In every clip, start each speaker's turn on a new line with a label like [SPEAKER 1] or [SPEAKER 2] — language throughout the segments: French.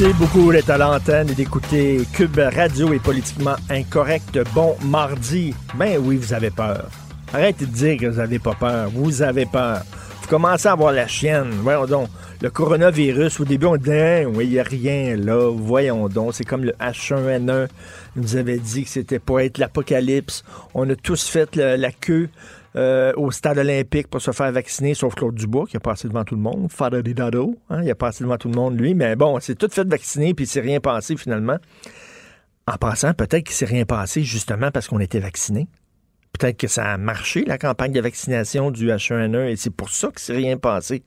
[SPEAKER 1] Merci beaucoup d'être à l'antenne et d'écouter Cube Radio et politiquement incorrect. Bon mardi. Ben oui, vous avez peur. Arrêtez de dire que vous n'avez pas peur. Vous avez peur. Vous commencez à avoir la chienne. Voyons donc. Le coronavirus, au début, on disait, oui, il n'y a rien là. Voyons donc. C'est comme le H1N1. Il nous avait dit que c'était pour être l'apocalypse. On a tous fait la queue. Euh, au stade olympique pour se faire vacciner, sauf Claude Dubois qui a passé devant tout le monde. Father Dado, hein, il a passé devant tout le monde, lui. Mais bon, c'est tout fait vacciner, puis il s'est rien passé finalement. En passant, peut-être qu'il s'est rien passé justement parce qu'on était vacciné. Peut-être que ça a marché, la campagne de vaccination du H1N1, et c'est pour ça que c'est rien passé.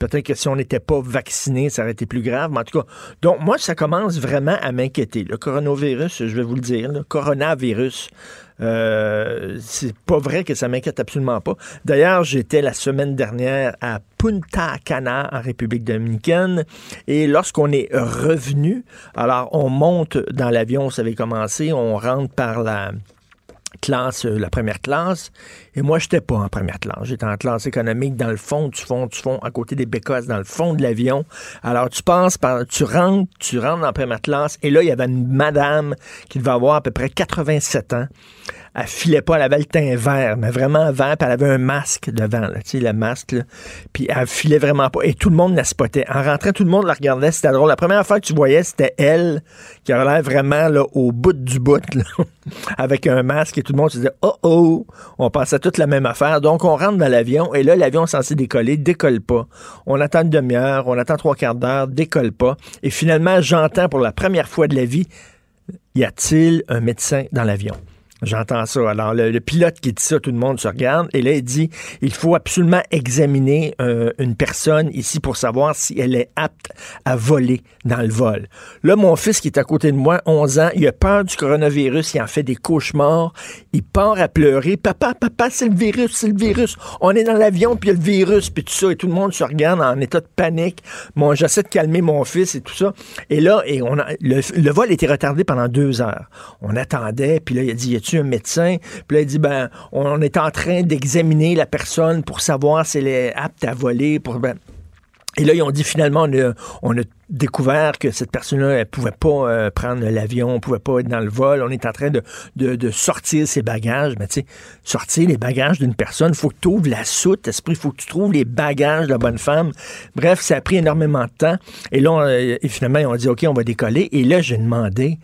[SPEAKER 1] Peut-être que si on n'était pas vacciné, ça aurait été plus grave. Mais en tout cas, donc moi, ça commence vraiment à m'inquiéter. Le coronavirus, je vais vous le dire, le coronavirus, euh, c'est pas vrai que ça m'inquiète absolument pas. D'ailleurs, j'étais la semaine dernière à Punta Cana, en République dominicaine, et lorsqu'on est revenu, alors on monte dans l'avion, ça avait commencé, on rentre par la classe, euh, la première classe. Et moi, j'étais pas en première classe. J'étais en classe économique dans le fond, du fond, du fond, à côté des bécosses, dans le fond de l'avion. Alors, tu passes par, tu rentres, tu rentres en première classe. Et là, il y avait une madame qui devait avoir à peu près 87 ans. Elle filait pas, elle avait le teint vert, mais vraiment vert, puis elle avait un masque devant, tu sais, le masque. Puis elle filait vraiment pas. Et tout le monde la spottait. En rentrant, tout le monde la regardait, c'était drôle. La première fois que tu voyais, c'était elle qui avait l'air vraiment là, au bout du bout, avec un masque, et tout le monde se disait Oh oh! On pensait toute la même affaire. Donc on rentre dans l'avion, et là, l'avion est censé décoller, décolle pas. On attend une demi-heure, on attend trois quarts d'heure, décolle pas. Et finalement, j'entends pour la première fois de la vie, y a-t-il un médecin dans l'avion? J'entends ça. Alors, le, pilote qui dit ça, tout le monde se regarde. Et là, il dit, il faut absolument examiner euh, une personne ici pour savoir si elle est apte à voler dans le vol. Là, mon fils qui est à côté de moi, 11 ans, il a peur du coronavirus, il en fait des cauchemars. Il part à pleurer. Papa, papa, c'est le virus, c'est le virus. On est dans l'avion, puis il y a le virus, puis tout ça. Et tout le monde se regarde en état de panique. Moi, j'essaie de calmer mon fils et tout ça. Et là, et on le, le vol était retardé pendant deux heures. On attendait, puis là, il a dit, y a-tu un médecin? Puis là, il dit, ben, on est en train d'examiner la personne pour savoir si elle est apte à voler. Ben, et là, ils ont dit finalement, on a, découvert que cette personne-là, elle pouvait pas euh, prendre l'avion, pouvait pas être dans le vol. On est en train de, sortir ses bagages. Mais tu sais, sortir les bagages d'une personne, faut que tu ouvres la soute, esprit, il faut que tu trouves les bagages de la bonne femme. Bref, ça a pris énormément de temps. Et là, on, euh, finalement, ils ont dit, OK, on va décoller. Et là, j'ai demandé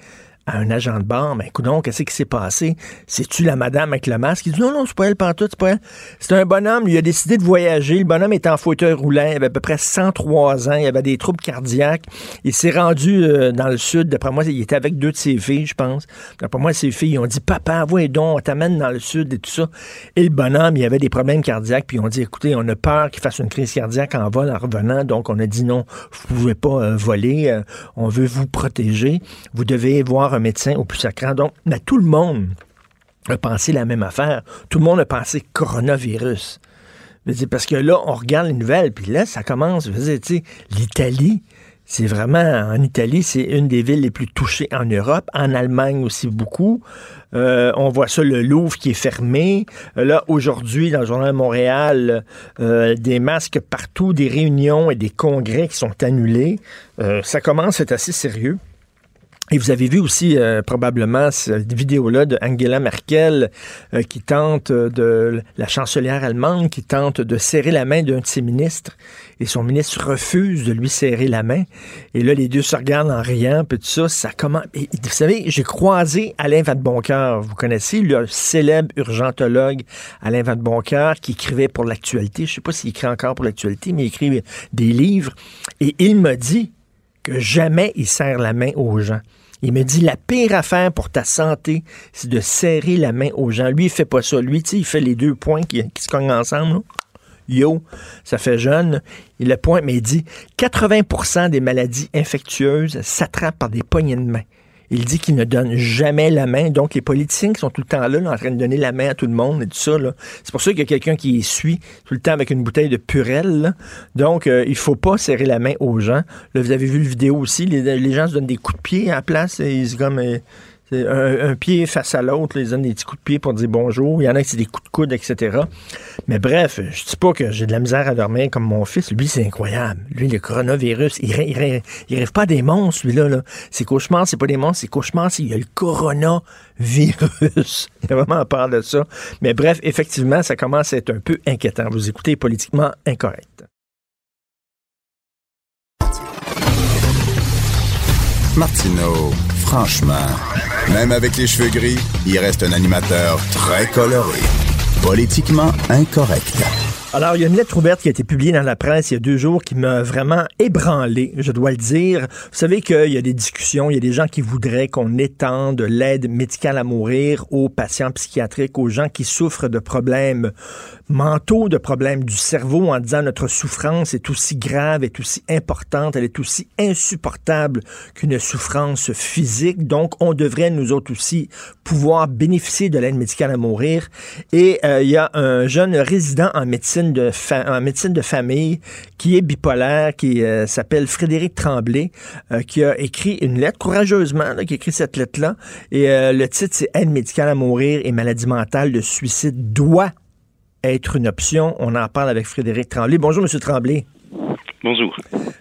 [SPEAKER 1] à un agent de bar, mais écoute qu'est-ce qui s'est passé? C'est-tu la madame avec le masque? Il dit non, non, c'est pas elle pantoute, c'est pas elle. C'est un bonhomme, il a décidé de voyager. Le bonhomme était en fauteuil roulant, il avait à peu près 103 ans, il avait des troubles cardiaques. Il s'est rendu euh, dans le sud, d'après moi, il était avec deux de ses filles, je pense. D'après moi, ses filles, ils ont dit, papa, voyons donc, on t'amène dans le sud et tout ça. Et le bonhomme, il avait des problèmes cardiaques, puis ont dit, écoutez, on a peur qu'il fasse une crise cardiaque en vol en revenant, donc on a dit non, vous pouvez pas euh, voler, euh, on veut vous protéger, vous devez voir un médecin au plus sacrant. Donc, tout le monde a pensé la même affaire. Tout le monde a pensé coronavirus. Parce que là, on regarde les nouvelles, puis là, ça commence. Je veux dire, L'Italie, c'est vraiment, en Italie, c'est une des villes les plus touchées en Europe. En Allemagne aussi beaucoup. Euh, on voit ça, le Louvre qui est fermé. Euh, Là, aujourd'hui, dans le Journal de Montréal, euh, des masques partout, des réunions et des congrès qui sont annulés. Ça commence être assez sérieux. Et vous avez vu aussi euh, probablement cette vidéo-là de Angela Merkel euh, qui tente euh, de la chancelière allemande qui tente de serrer la main d'un de ses ministres et son ministre refuse de lui serrer la main. Et là, les deux se regardent en riant, puis tout ça, ça commence. Vous savez, j'ai croisé Alain Vadeboncoeur. Vous connaissez le célèbre urgentologue Alain Vadeboncoeur qui écrivait pour l'actualité. Je sais pas s'il écrit encore pour l'actualité, mais il écrit des livres. Et il m'a dit que jamais il serre la main aux gens. Il me dit la pire affaire pour ta santé, c'est de serrer la main aux gens. Lui, il fait pas ça. Lui, tu sais, il fait les deux points qui, se cognent ensemble. là. yo, ça fait jeune. Il le pointe, mais il dit 80% des maladies infectieuses s'attrapent par des poignées de main. Il dit qu'il ne donne jamais la main. Donc, les politiciens sont tout le temps là, en train de donner la main à tout le monde et tout ça, c'est pour ça qu'il y a quelqu'un qui suit tout le temps avec une bouteille de purelle. Donc, il euh, il faut pas serrer la main aux gens. Là, vous avez vu le vidéo aussi, les, gens se donnent des coups de pied à la place. Et ils, comme, euh, un, pied face à l'autre, ils donnent des petits coups de pied pour dire bonjour. Il y en a qui c'est des coups de coude, etc. Mais bref, je dis pas que j'ai de la misère à dormir comme mon fils. Lui, c'est incroyable. Lui, le coronavirus, il, rêve, rêve pas des monstres, lui-là. Là. Ses cauchemars, c'est pas des monstres, c'est cauchemars, c'est il y a le coronavirus. il a vraiment peur de ça. Mais bref, effectivement, ça commence à être un peu inquiétant. Vous écoutez politiquement incorrect.
[SPEAKER 2] Martineau, franchement, même avec les cheveux gris, il reste un animateur très coloré. Politiquement incorrect.
[SPEAKER 1] Alors, il y a une lettre ouverte qui a été publiée dans la presse il y a deux jours qui m'a vraiment ébranlé, je dois le dire. Vous savez qu'il y a des discussions, il y a des gens qui voudraient qu'on étende l'aide médicale à mourir aux patients psychiatriques, aux gens qui souffrent de problèmes mentaux, de problèmes du cerveau, en disant notre souffrance est aussi grave, est aussi importante, elle est aussi insupportable qu'une souffrance physique. Donc, on devrait, nous autres aussi, pouvoir bénéficier de l'aide médicale à mourir. Et euh, il y a un jeune résident en médecine de, de famille qui est bipolaire, qui euh, s'appelle Frédéric Tremblay, euh, qui a écrit une lettre courageusement, qui a écrit cette lettre-là. Et le titre, c'est Aide médicale à mourir et maladie mentale, de suicide doit être une option. On en parle avec Frédéric Tremblay. Bonjour, Monsieur Tremblay.
[SPEAKER 3] Bonjour.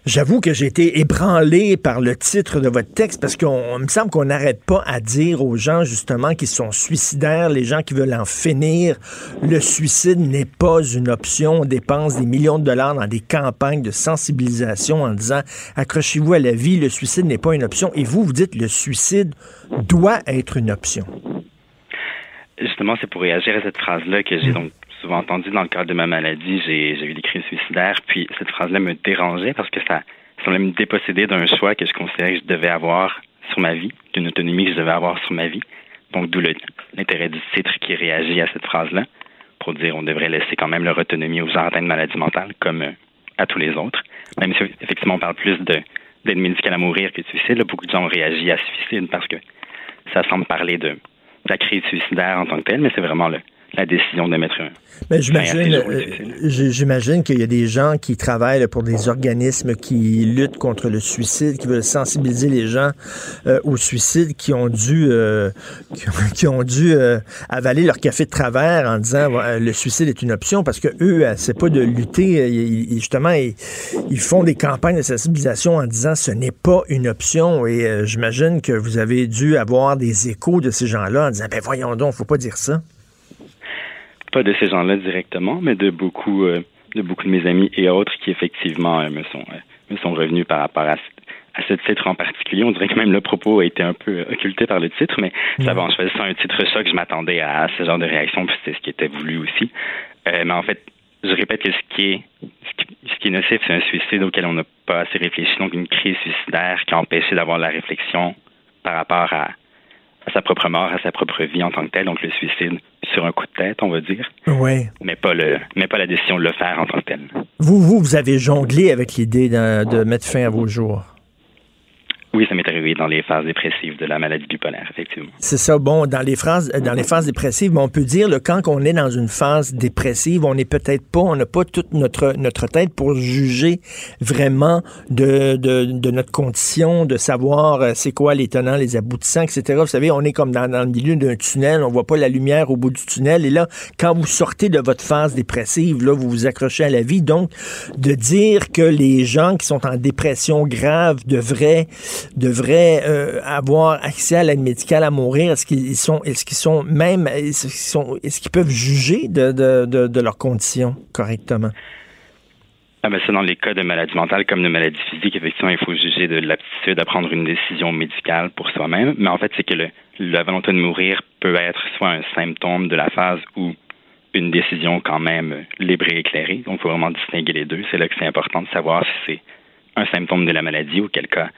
[SPEAKER 1] J'avoue que j'ai été ébranlé par le titre de votre texte parce qu'on me semble qu'on n'arrête pas à dire aux gens justement qui sont suicidaires, les gens qui veulent en finir, le suicide n'est pas une option. On dépense des millions de dollars dans des campagnes de sensibilisation en disant accrochez-vous à la vie, le suicide n'est pas une option. Et vous, vous dites le suicide doit être une option.
[SPEAKER 3] Justement, c'est pour réagir à cette phrase-là que j'ai hmm. donc souvent entendu dans le cadre de ma maladie, j'ai eu des crises suicidaires, puis cette phrase-là me dérangeait parce que ça semblait me déposséder d'un choix que je considérais que je devais avoir sur ma vie, d'une autonomie que je devais avoir sur ma vie. Donc, d'où l'intérêt du titre qui réagit à cette phrase-là, pour dire on devrait laisser quand même leur autonomie aux gens atteints de maladies mentales, comme euh, à tous les autres. Même si, effectivement, on parle plus d'aide médicale à mourir que de suicide, beaucoup de gens ont réagi à suicide parce que ça semble parler de la crise suicidaire en tant que telle, mais c'est vraiment le, la décision de mettre un.
[SPEAKER 1] Mais j'imagine, euh, j'imagine qu'il y a des gens qui travaillent pour des organismes qui luttent contre le suicide, qui veulent sensibiliser les gens euh, au suicide, qui ont dû, euh, qui, ont dû avaler leur café de travers en disant le suicide est une option parce que eux, c'est pas de lutter. justement, ils, font des campagnes de sensibilisation en disant ce n'est pas une option. Et j'imagine que vous avez dû avoir des échos de ces gens-là en disant ben voyons donc, faut pas dire ça
[SPEAKER 3] pas de ces gens-là directement, mais de beaucoup, euh, de beaucoup de mes amis et autres qui effectivement euh, me sont euh, me sont revenus par rapport à, à ce titre en particulier. On dirait que même le propos a été un peu occulté par le titre, mais ça va en choisissant un titre choc, je m'attendais à, ce genre de réaction, puis c'est ce qui était voulu aussi. mais en fait, je répète que ce qui est ce qui, est nocif, c'est un suicide auquel on n'a pas assez réfléchi, donc une crise suicidaire qui a empêché d'avoir la réflexion par rapport à, à sa propre mort, à sa propre vie en tant que telle, donc le suicide sur un coup de tête, on va dire.
[SPEAKER 1] Oui.
[SPEAKER 3] Mais pas le, mais pas la décision de le faire en tant que tel.
[SPEAKER 1] Vous, vous, vous avez jonglé avec l'idée de mettre fin à vos jours.
[SPEAKER 3] Oui, ça m'est arrivé dans les phases dépressives de la maladie bipolaire, effectivement.
[SPEAKER 1] C'est ça. Bon, dans les phases, dans les phases dépressives, on peut dire, le quand on est dans une phase dépressive, on n'est peut-être pas, on n'a pas toute notre, notre tête pour juger vraiment de, de, de notre condition, de savoir euh, c'est quoi les tenants, les aboutissants, etc. Vous savez, on est comme dans, dans le milieu d'un tunnel, on voit pas la lumière au bout du tunnel. Et là, quand vous sortez de votre phase dépressive, là, vous vous accrochez à la vie. Donc, de dire que les gens qui sont en dépression grave devraient devraient euh, avoir accès à l'aide médicale à mourir? Est-ce qu'ils sont, est-ce qu'ils sont même, est-ce qu'ils sont, est-ce qu'ils peuvent juger de, de, de, leurs conditions correctement?
[SPEAKER 3] Ah ben, c'est dans les cas de maladie mentale comme de maladie physique, effectivement, il faut juger de l'aptitude à prendre une décision médicale pour soi-même. Mais en fait, c'est que le, la volonté de mourir peut être soit un symptôme de la phase ou une décision quand même libre et éclairée. Donc, il faut vraiment distinguer les deux. C'est là que c'est important de savoir si c'est un symptôme de la maladie ou quel cas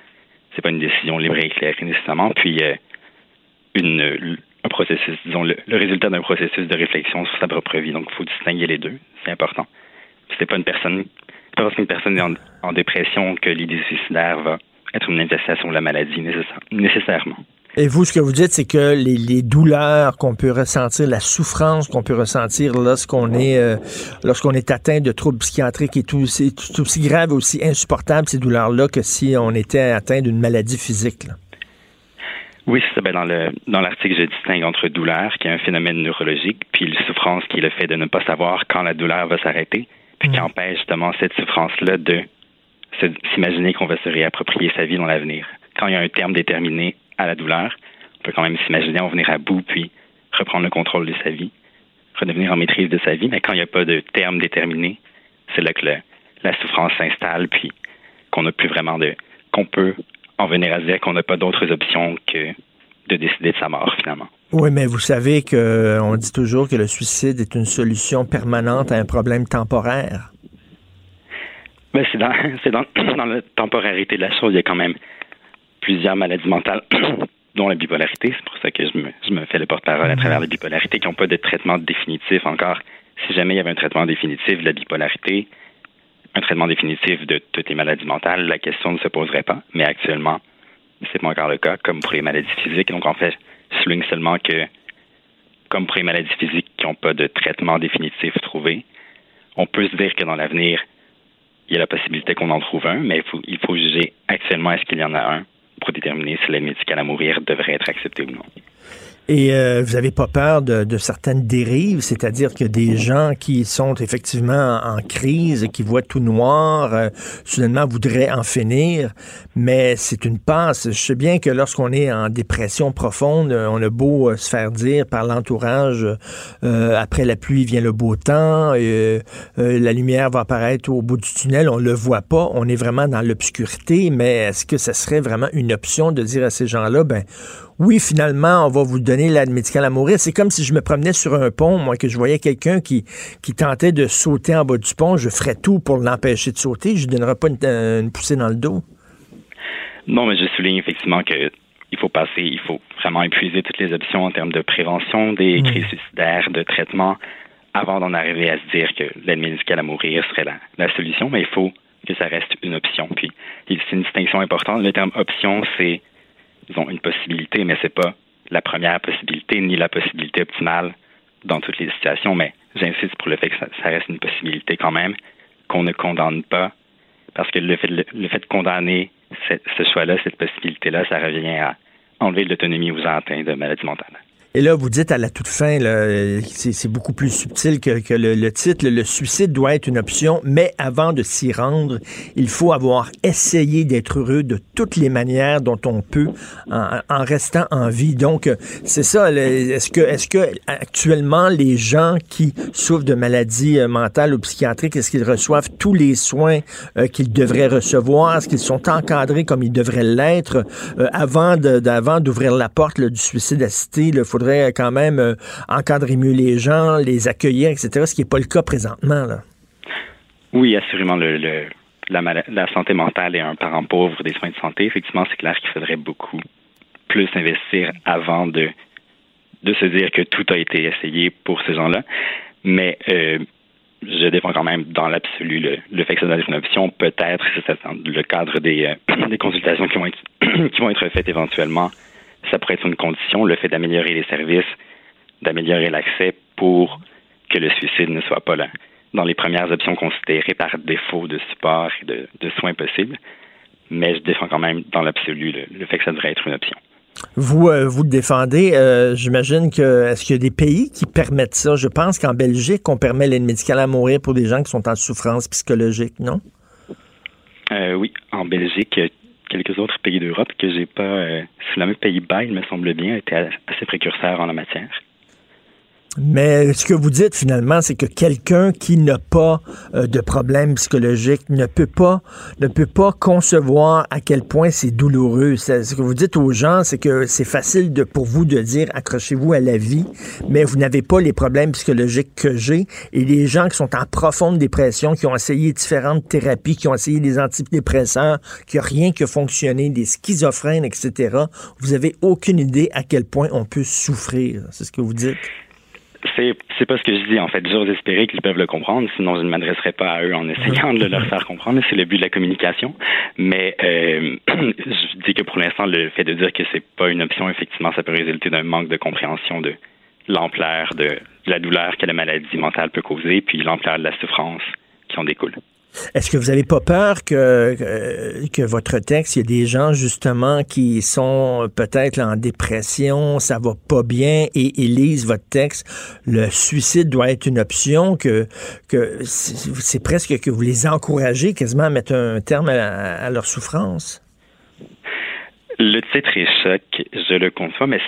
[SPEAKER 3] c'est pas une décision libre et éclairée nécessairement. Puis euh, une, un processus, disons, le, résultat d'un processus de réflexion sur sa propre vie. Donc, il faut distinguer les deux. C'est important. c'est pas une personne, pas parce qu'une personne est en, dépression que l'idée suicidaire va être une manifestation de la maladie nécessairement.
[SPEAKER 1] Et vous, ce que vous dites, c'est que les, douleurs qu'on peut ressentir, la souffrance qu'on peut ressentir lorsqu'on est euh, lorsqu'on est atteint de troubles psychiatriques et tout, c'est tout aussi grave, aussi insupportable ces douleurs-là que si on était atteint d'une maladie physique.
[SPEAKER 3] Oui, c'est ça. Ben, dans le dans l'article, je distingue entre douleur, qui est un phénomène neurologique, puis souffrance, qui est le fait de ne pas savoir quand la douleur va s'arrêter, puis qui mm. empêche justement cette souffrance-là de s'imaginer qu'on va se réapproprier sa vie dans l'avenir. Quand il y a un terme déterminé à la douleur, on peut quand même s'imaginer en venir à bout puis reprendre le contrôle de sa vie, redevenir en maîtrise de sa vie. Mais quand il n'y a pas de terme déterminé, c'est là que la souffrance s'installe puis qu'on n'a plus vraiment de qu'on peut en venir à dire qu'on n'a pas d'autres options que de décider de sa mort finalement.
[SPEAKER 1] Oui, mais vous savez qu'on dit toujours que le suicide est une solution permanente à un problème temporaire.
[SPEAKER 3] Mais c'est dans, c'est dans, dans la temporarité de la chose. Il y a quand même plusieurs maladies mentales, dont la bipolarité. C'est pour ça que je me, je me fais le porte-parole à travers la bipolarité, qui n'ont pas de traitement définitif encore. Si jamais il y avait un traitement définitif de la bipolarité, un traitement définitif de toutes les maladies mentales, la question ne se poserait pas. Mais actuellement, c'est pas encore le cas, comme pour les maladies physiques. Donc, en fait, je souligne seulement que, comme pour les maladies physiques qui n'ont pas de traitement définitif trouvé, on peut se dire que dans l'avenir, il y a la possibilité qu'on en trouve un, mais il faut, il faut juger actuellement est-ce qu'il y en a un pour déterminer si l'aide médicale à mourir devrait être acceptée ou non.
[SPEAKER 1] Et euh, vous n'avez pas peur de, certaines dérives, c'est-à-dire que des gens qui sont effectivement en, crise, qui voient tout noir, euh, soudainement voudraient en finir, mais c'est une passe. Je sais bien que lorsqu'on est en dépression profonde, euh, on a beau se faire dire par l'entourage, après la pluie vient le beau temps, la lumière va apparaître au bout du tunnel, on le voit pas, on est vraiment dans l'obscurité, mais est-ce que ce serait vraiment une option de dire à ces gens-là, ben oui, finalement, on va vous donner l'aide médicale à mourir. C'est comme si je me promenais sur un pont, moi, que je voyais quelqu'un qui, qui tentait de sauter en bas du pont. Je ferais tout pour l'empêcher de sauter. Je ne donnerais pas une, poussée dans le dos.
[SPEAKER 3] Non, mais je souligne effectivement que il faut passer, il faut vraiment épuiser toutes les options en termes de prévention des crises suicidaires, de traitement, avant d'en arriver à se dire que l'aide médicale à mourir serait la, la solution, mais il faut que ça reste une option. Puis, c'est une distinction importante. Le terme option, c'est ont une possibilité, mais c'est pas la première possibilité ni la possibilité optimale dans toutes les situations. Mais j'insiste pour le fait que ça, reste une possibilité quand même, qu'on ne condamne pas, parce que le fait, le, fait de condamner ce choix-là, cette possibilité-là, ça revient à enlever l'autonomie aux atteints de maladies mentales.
[SPEAKER 1] Et là, vous dites à la toute fin, c'est beaucoup plus subtil que, le, titre, le suicide doit être une option, mais avant de s'y rendre, il faut avoir essayé d'être heureux de toutes les manières dont on peut en, restant en vie. Donc, c'est ça. Est-ce que, est-ce que actuellement, les gens qui souffrent de maladies euh, mentales ou psychiatriques, est-ce qu'ils reçoivent tous les soins euh, qu'ils devraient recevoir? Est-ce qu'ils sont encadrés comme ils devraient l'être euh, avant d'ouvrir la porte du suicide assisté? Faudrait quand même euh, encadrer mieux les gens, les accueillir, etc., ce qui n'est pas le cas présentement.
[SPEAKER 3] Oui, assurément, le, la, santé mentale est un parent pauvre des soins de santé. Effectivement, c'est clair qu'il faudrait beaucoup plus investir avant de, de se dire que tout a été essayé pour ces gens-là. Mais euh, je défends quand même dans l'absolu le, fait que ça doit être une option. Peut-être, c'est le cadre des, euh, des consultations qui vont, être, qui vont être faites éventuellement ça pourrait être une condition, le fait d'améliorer les services, d'améliorer l'accès pour que le suicide ne soit pas là dans les premières options considérées par défaut de support et de, soins possibles. Mais je défends quand même dans l'absolu le, fait que ça devrait être une option.
[SPEAKER 1] Vous, euh, vous le défendez. Euh, j'imagine que est-ce qu'il y a des pays qui permettent ça? Je pense qu'en Belgique, on permet l'aide médicale à mourir pour des gens qui sont en souffrance psychologique, non?
[SPEAKER 3] Euh, oui, en Belgique, quelques autres pays d'Europe que j'ai pas. Euh, le Pays-Bas, il me semble bien, était assez précurseur en la matière.
[SPEAKER 1] Mais ce que vous dites finalement, c'est que quelqu'un qui n'a pas euh, de problème psychologique ne peut pas ne peut pas concevoir à quel point c'est douloureux. Ce que vous dites aux gens, c'est que c'est facile de, pour vous de dire accrochez-vous à la vie, mais vous n'avez pas les problèmes psychologiques que j'ai. Et les gens qui sont en profonde dépression, qui ont essayé différentes thérapies, qui ont essayé des antidépresseurs, qui a rien qui a fonctionné, des schizophrènes, etc. Vous avez aucune idée à quel point on peut souffrir. C'est ce que vous dites.
[SPEAKER 3] C'est, pas ce que je dis, en fait. J'ose espérer qu'ils peuvent le comprendre, sinon je ne m'adresserai pas à eux en essayant de leur faire comprendre. C'est le but de la communication. Mais euh, je dis que pour l'instant, le fait de dire que c'est pas une option, effectivement, ça peut résulter d'un manque de compréhension de l'ampleur de la douleur que la maladie mentale peut causer, puis l'ampleur de la souffrance qui en découle.
[SPEAKER 1] Est-ce que vous n'avez pas peur que, votre texte, il y a des gens justement qui sont peut-être en dépression, ça va pas bien et ils lisent votre texte, le suicide doit être une option, que, c'est presque que vous les encouragez quasiment à mettre un terme à, leur souffrance?
[SPEAKER 3] Le titre est choc, je le conçois, mais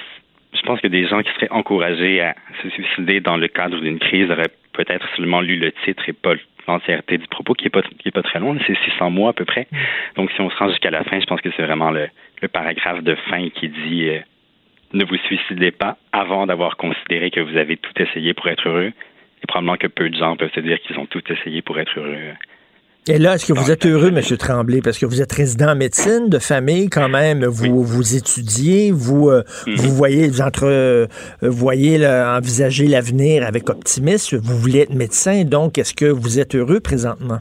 [SPEAKER 3] je pense que des gens qui seraient encouragés à se suicider dans le cadre d'une crise auraient peut-être seulement lu le titre et pas l'entièreté du propos, qui est pas qui est pas très long, c'est 600 mots à peu près. Mm. Donc si on se rend jusqu'à la fin, je pense que c'est vraiment le, le, paragraphe de fin qui dit euh, ne vous suicidez pas avant d'avoir considéré que vous avez tout essayé pour être heureux. Et probablement que peu de gens peuvent se dire qu'ils ont tout essayé pour être heureux.
[SPEAKER 1] Et là, est-ce que vous êtes heureux, M. Tremblay, parce que vous êtes résident en médecine de famille quand même, vous vous étudiez, vous euh, mm-hmm. vous voyez vous entre euh, voyez envisager l'avenir avec optimisme, vous voulez être médecin, donc est-ce que vous êtes heureux présentement?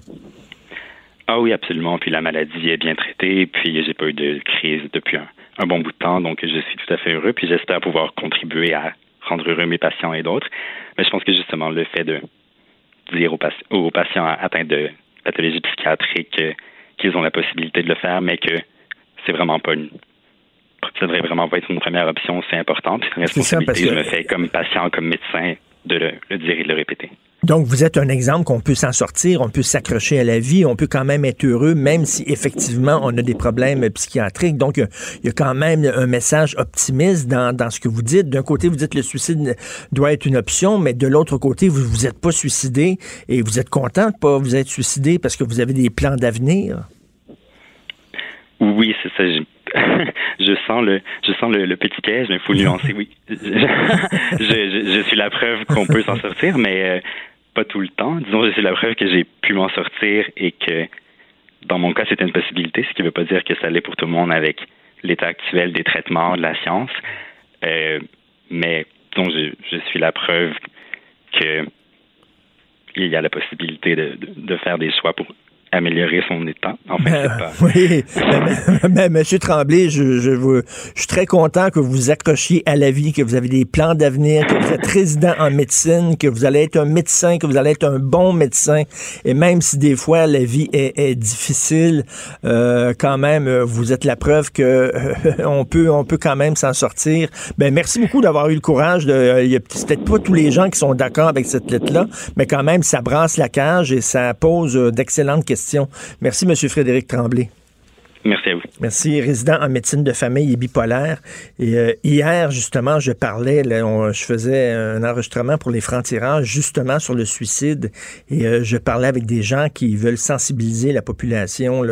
[SPEAKER 3] Ah oui, absolument. Puis la maladie est bien traitée, puis j'ai pas eu de crise depuis un, bon bout de temps, donc je suis tout à fait heureux, puis j'espère pouvoir contribuer à rendre heureux mes patients et d'autres. Mais je pense que justement le fait de dire aux patients atteints de pathologie psychiatrique euh, qu'ils ont la possibilité de le faire, mais que c'est vraiment pas une ça devrait vraiment pas être une première option, c'est important. c'est une responsabilité, je me fais comme patient, comme médecin, de le dire et de le répéter.
[SPEAKER 1] Donc, vous êtes un exemple qu'on peut s'en sortir, on peut s'accrocher à la vie, on peut quand même être heureux, même si effectivement on a des problèmes psychiatriques. Donc, il y a quand même un message optimiste dans, dans ce que vous dites. D'un côté, vous dites le suicide doit être une option, mais de l'autre côté, vous vous êtes pas suicidé et vous êtes content de pas vous être suicidé parce que vous avez des plans d'avenir?
[SPEAKER 3] Oui, c'est ça. Je, sens le, je sens le, petit piège, mais il faut nuancer. Oui, je, je, suis la preuve qu'on peut s'en sortir, mais euh, pas tout le temps. Disons, c'est la preuve que j'ai pu m'en sortir et que dans mon cas, c'était une possibilité, ce qui ne veut pas dire que ça allait pour tout le monde avec l'état actuel des traitements, de la science. Euh, mais disons, je, je, suis la preuve que il y a la possibilité de, de, de faire des choix pour améliorer son état. Ben.
[SPEAKER 1] Oui, mais, Monsieur Tremblay, je, je, je, suis très content que vous vous accrochiez à la vie, que vous avez des plans d'avenir, que vous êtes résident en médecine, que vous allez être un médecin, que vous allez être un bon médecin. Et même si des fois la vie est, est difficile, euh, quand même, vous êtes la preuve que euh, on peut, on peut quand même s'en sortir. Ben merci beaucoup d'avoir eu le courage. De, y a peut-être pas tous les gens qui sont d'accord avec cette lettre-là, mais quand même, ça brasse la cage et ça pose euh, d'excellentes questions Merci, M. Frédéric Tremblay.
[SPEAKER 3] Merci à vous.
[SPEAKER 1] Merci. Résident en médecine de famille et bipolaire. Et euh, hier, justement, je parlais, je faisais un enregistrement pour les francs-tirages, justement sur le suicide. Et euh, je parlais avec des gens qui veulent sensibiliser la population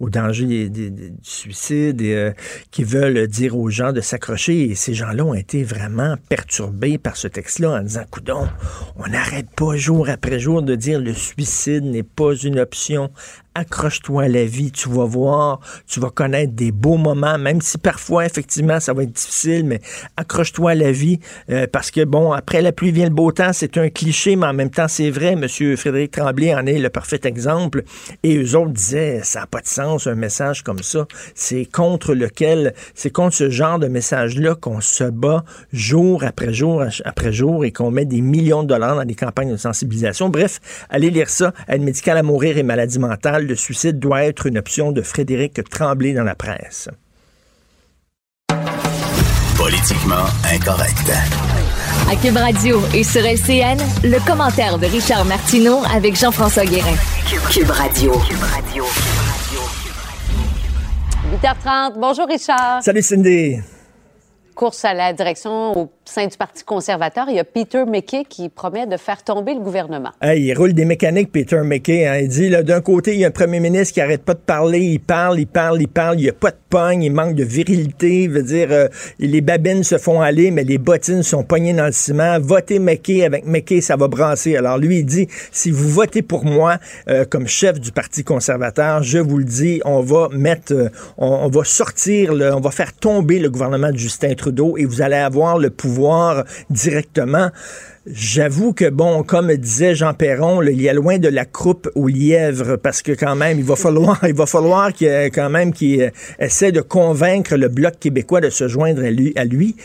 [SPEAKER 1] au danger du suicide et euh, qui veulent dire aux gens de s'accrocher. Et ces gens-là ont été vraiment perturbés par ce texte-là en disant, coudon, on n'arrête pas jour après jour de dire le suicide n'est pas une option accroche-toi à la vie, tu vas voir, tu vas connaître des beaux moments, même si parfois, effectivement, ça va être difficile, mais accroche-toi à la vie, euh, parce que, bon, après la pluie vient le beau temps, c'est un cliché, mais en même temps, c'est vrai, Monsieur Frédéric Tremblay en est le parfait exemple, et eux autres disaient, ça n'a pas de sens, un message comme ça, c'est contre lequel, c'est contre ce genre de message-là qu'on se bat jour après jour après jour et qu'on met des millions de dollars dans des campagnes de sensibilisation. Bref, allez lire ça, Aide médicale à mourir et maladie mentale, le suicide doit être une option de Frédéric Tremblay dans la presse.
[SPEAKER 4] Politiquement incorrect. À Cube Radio et sur LCN, le commentaire de Richard Martineau avec Jean-François Guérin. Cube Radio. Cube Radio.
[SPEAKER 5] 8h30. Bonjour Richard.
[SPEAKER 1] Salut Cindy.
[SPEAKER 5] Course à la direction au sein du Parti conservateur, il y a Peter McKay qui promet de faire tomber le gouvernement.
[SPEAKER 1] il roule des mécaniques, Peter McKay. Hein. Il dit, d'un côté, il y a un premier ministre qui arrête pas de parler, il parle, il parle, il parle, il n'y a pas de pogne, il manque de virilité, il veut dire, euh, les babines se font aller, mais les bottines sont pognées dans le ciment. Votez McKay, avec McKay, ça va brasser. Alors lui, il dit, si vous votez pour moi euh, comme chef du Parti conservateur, je vous le dis, on va mettre, euh, on, va sortir, on va faire tomber le gouvernement de Justin Trudeau et vous allez avoir le pouvoir directement. J'avoue que, bon, comme disait Jean Perron, il y a loin de la croupe au lièvre, parce que quand même, il va falloir, il va falloir qu'il, quand même essaie de convaincre le Bloc québécois de se joindre. À lui.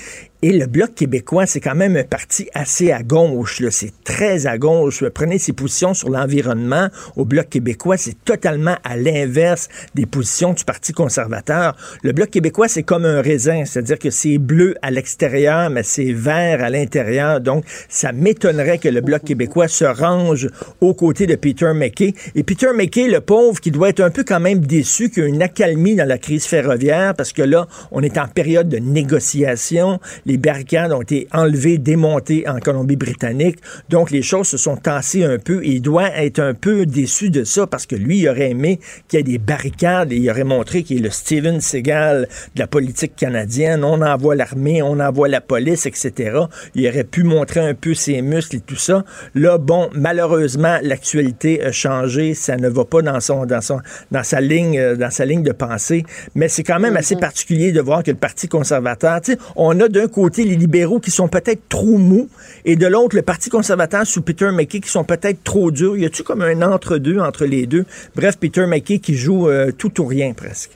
[SPEAKER 1] Et le Bloc québécois, c'est quand même un parti assez à gauche. C'est très à gauche. Prenez ses positions sur l'environnement au Bloc québécois, c'est totalement à l'inverse des positions du Parti conservateur. Le Bloc québécois, c'est comme un raisin, c'est-à-dire que c'est bleu à l'extérieur, mais c'est vert à l'intérieur. Donc, ça m'étonnerait que le Bloc québécois se range aux côtés de Peter McKay. Et Peter McKay, le pauvre, qui doit être un peu quand même déçu qu'il y a une accalmie dans la crise ferroviaire, parce que là, on est en période de négociation. Les barricades ont été enlevées, démontées en Colombie-Britannique. Donc, les choses se sont tassées un peu et il doit être un peu déçu de ça parce que lui, il aurait aimé qu'il y ait des barricades et il aurait montré qu'il est le Steven Seagal de la politique canadienne. On envoie l'armée, on envoie la police, etc. Il aurait pu montrer un peu ses muscles et tout ça. Là, bon, malheureusement, l'actualité a changé. Ça ne va pas dans son, dans son, dans sa ligne, euh, dans sa ligne de pensée. Mais c'est quand même assez mm-hmm. particulier de voir que le Parti conservateur, tu sais, on a d'un côté les libéraux qui sont peut-être trop mous et de l'autre, le Parti conservateur sous Peter McKay qui sont peut-être trop durs. Y a-tu comme un entre-deux entre les deux? Bref, Peter McKay qui joue euh, tout ou rien presque.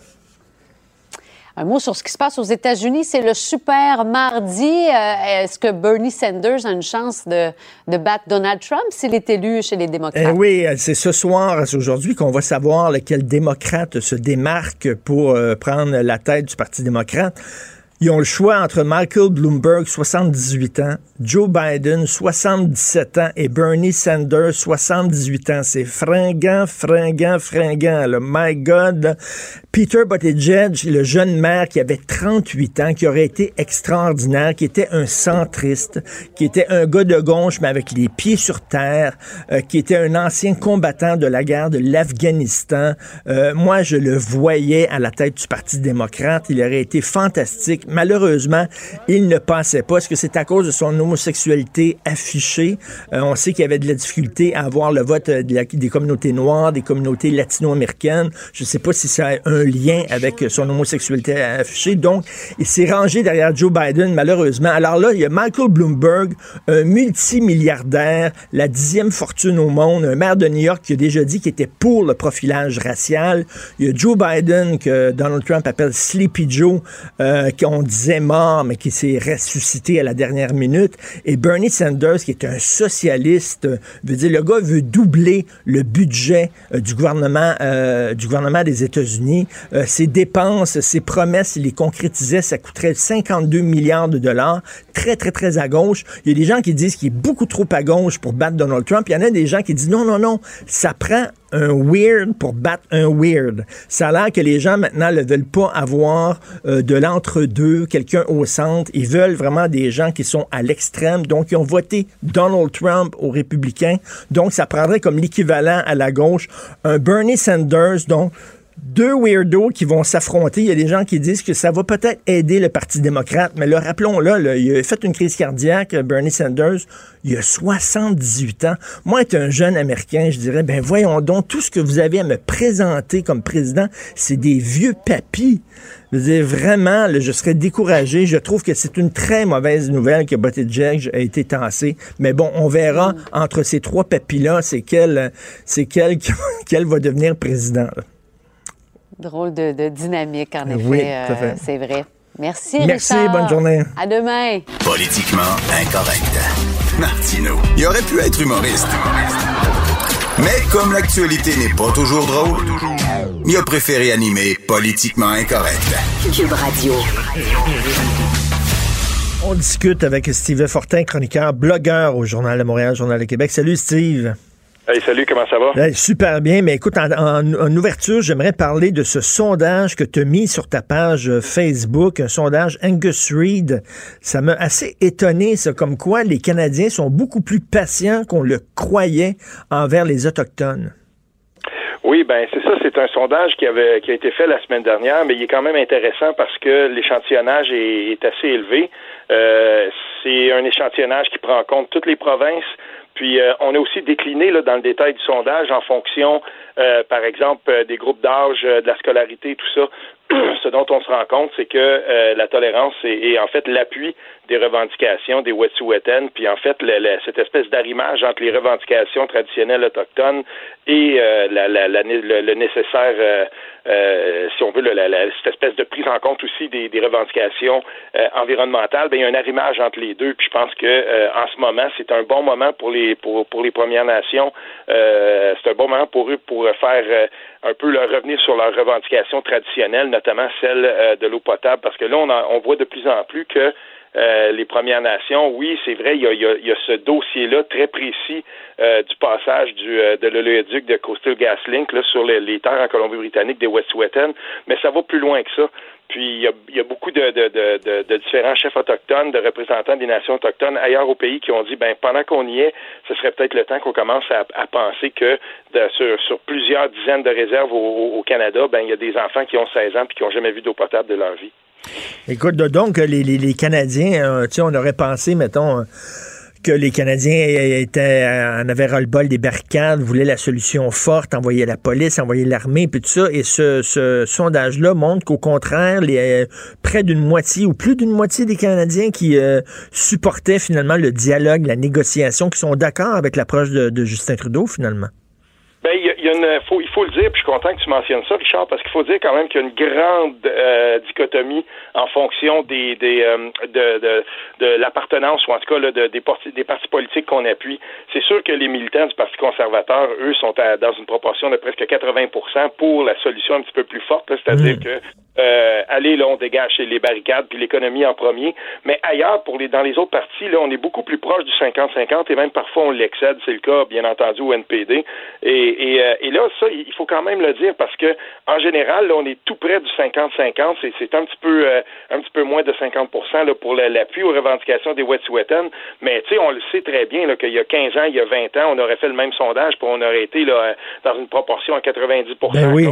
[SPEAKER 5] Un mot sur ce qui se passe aux États-Unis, c'est le super mardi. Euh, est-ce que Bernie Sanders a une chance de, battre Donald Trump s'il est élu chez les démocrates?
[SPEAKER 1] Eh oui, c'est ce soir, c'est aujourd'hui qu'on va savoir lequel démocrate se démarque pour euh, prendre la tête du Parti démocrate. Ils ont le choix entre Michael Bloomberg, 78 ans, Joe Biden, 77 ans, et Bernie Sanders, 78 ans. C'est fringant, fringant, fringant. Le My God. Peter Buttigieg, le jeune maire qui avait 38 ans, qui aurait été extraordinaire, qui était un centriste, qui était un gars de gauche, mais avec les pieds sur terre, euh, qui était un ancien combattant de la guerre de l'Afghanistan. Euh, moi, je le voyais à la tête du Parti démocrate. Il aurait été fantastique malheureusement, il ne passait pas. Est-ce que c'est à cause de son homosexualité affichée? Euh, on sait qu'il y avait de la difficulté à avoir le vote euh, des communautés noires, des communautés latino-américaines. Je ne sais pas si ça a un lien avec son homosexualité affichée. Donc, il s'est rangé derrière Joe Biden, malheureusement. Alors là, il y a Michael Bloomberg, un multimilliardaire, la dixième fortune au monde, un maire de New York qui a déjà dit qu'il était pour le profilage racial. Il y a Joe Biden, que Donald Trump appelle Sleepy Joe, euh, qui on disait mort, mais qui s'est ressuscité à la dernière minute. Et Bernie Sanders, qui est un socialiste, veut dire, le gars veut doubler le budget euh, du gouvernement, euh, du gouvernement des États-Unis. Euh, ses dépenses, ses promesses, il les concrétisait, ça coûterait 52 milliards de dollars. Très, très, très à gauche. Il y a des gens qui disent qu'il est beaucoup trop à gauche pour battre Donald Trump. Il y en a des gens qui disent non, non, non, ça prend un weird pour battre un weird. Ça a l'air que les gens maintenant ne veulent pas avoir euh, de l'entre-deux, quelqu'un au centre. Ils veulent vraiment des gens qui sont à l'extrême. Donc, ils ont voté Donald Trump aux républicains. Donc, ça prendrait comme l'équivalent à la gauche un Bernie Sanders. Donc, deux weirdos qui vont s'affronter. Il y a des gens qui disent que ça va peut-être aider le Parti démocrate, mais là, rappelons-le, il a fait une crise cardiaque, Bernie Sanders, il a 78 ans. Moi, être un jeune Américain, je dirais, ben voyons donc, tout ce que vous avez à me présenter comme président, c'est des vieux papis. Je veux vraiment, je serais découragé. Je trouve que c'est une très mauvaise nouvelle que Buttigieg a été tassé. Mais bon, on verra entre ces trois papis-là, c'est quel, c'est quel, quel va devenir président.
[SPEAKER 5] Drôle de, dynamique, en effet. Euh, c'est vrai. Merci,
[SPEAKER 1] Merci, bonne journée.
[SPEAKER 5] À demain.
[SPEAKER 2] Politiquement incorrect. Martino. Il aurait pu être humoriste. Mais comme l'actualité n'est pas toujours drôle, il a préféré animer Politiquement incorrect. Cube Radio.
[SPEAKER 1] On discute avec Steve Fortin, chroniqueur, blogueur au Journal de Montréal, Journal de Québec. Salut, Steve.
[SPEAKER 6] Hey, salut, comment ça va?
[SPEAKER 1] super bien, mais écoute, en, ouverture, j'aimerais parler de ce sondage que tu as mis sur ta page euh, Facebook, un sondage Angus Reid. Ça m'a assez étonné, ça, comme quoi les Canadiens sont beaucoup plus patients qu'on le croyait envers les Autochtones.
[SPEAKER 6] Oui, ben c'est ça, c'est un sondage qui avait qui a été fait la semaine dernière, mais il est quand même intéressant parce que l'échantillonnage est, assez élevé. Euh, c'est un échantillonnage qui prend en compte toutes les provinces, puis euh, on a aussi décliné dans le détail du sondage en fonction, euh, par exemple, euh, des groupes d'âge, de la scolarité, tout ça. ce dont on se rend compte, c'est que la tolérance est, en fait l'appui des revendications des Wet'suwet'en, puis en fait cette espèce d'arrimage entre les revendications traditionnelles autochtones et euh, la, le, nécessaire, euh, si on veut, cette espèce de prise en compte aussi des, revendications environnementales, ben, il y a un arrimage entre les deux. Puis je pense que en ce moment, c'est un bon moment pour les pour, pour les Premières Nations. c'est un bon moment pour eux pour faire un peu leur revenir sur leurs revendications traditionnelles, notamment celle euh, de l'eau potable, parce que là, on, on voit de plus en plus que euh, les Premières Nations, oui, c'est vrai, il y a, il y a, ce dossier-là très précis euh, du passage du, de l'oléoduc de Coastal GasLink là, sur les, les terres en Colombie-Britannique des Wet'suwet'en, mais ça va plus loin que ça. Puis il y a, y a beaucoup de, de, de, de, différents chefs autochtones, de représentants des nations autochtones ailleurs au pays qui ont dit ben pendant qu'on y est, ce serait peut-être le temps qu'on commence à, à, penser que sur, sur, plusieurs dizaines de réserves au, au, Canada, ben il y a des enfants qui ont 16 ans puis qui n'ont jamais vu d'eau potable de leur vie.
[SPEAKER 1] Écoute, donc les, les, les Canadiens, euh, tu sais, on aurait pensé, mettons que les Canadiens étaient en avaient ras-le-bol des barricades, voulaient la solution forte, envoyer la police, envoyer l'armée, puis tout ça. Et ce, ce sondage-là montre qu'au contraire, les, euh, près d'une moitié ou plus d'une moitié des Canadiens qui euh, supportaient finalement le dialogue, la négociation, qui sont d'accord avec l'approche de Justin Trudeau finalement.
[SPEAKER 6] Il y, a une, faut, il faut le dire, puis je suis content que tu mentionnes ça, Richard, parce qu'il faut dire quand même qu'il y a une grande euh, dichotomie en fonction des, des euh, de, de, de l'appartenance ou en tout cas là, de, des, partis, des partis politiques qu'on appuie. C'est sûr que les militants du Parti conservateur, eux, sont dans une proportion de presque 80% pour la solution un petit peu plus forte, c'est-à-dire mmh. que euh, allez, là, on dégage les barricades, puis l'économie en premier. Mais ailleurs, pour les, dans les autres parties, là, on est beaucoup plus proche du 50-50 et même parfois on l'excède. C'est le cas, bien entendu, au NPD. Et, et, euh, et, là, ça, il faut quand même le dire parce que, en général, là, on est tout près du 50-50. C'est un petit peu, euh, un petit peu moins de 50 là, pour l'appui aux revendications des Wet'suwet'en. Mais, tu sais, on le sait très bien, qu'il y a 15 ans, il y a 20 ans, on aurait fait le même sondage, puis on aurait été, là, dans une proportion à 90
[SPEAKER 1] ben oui.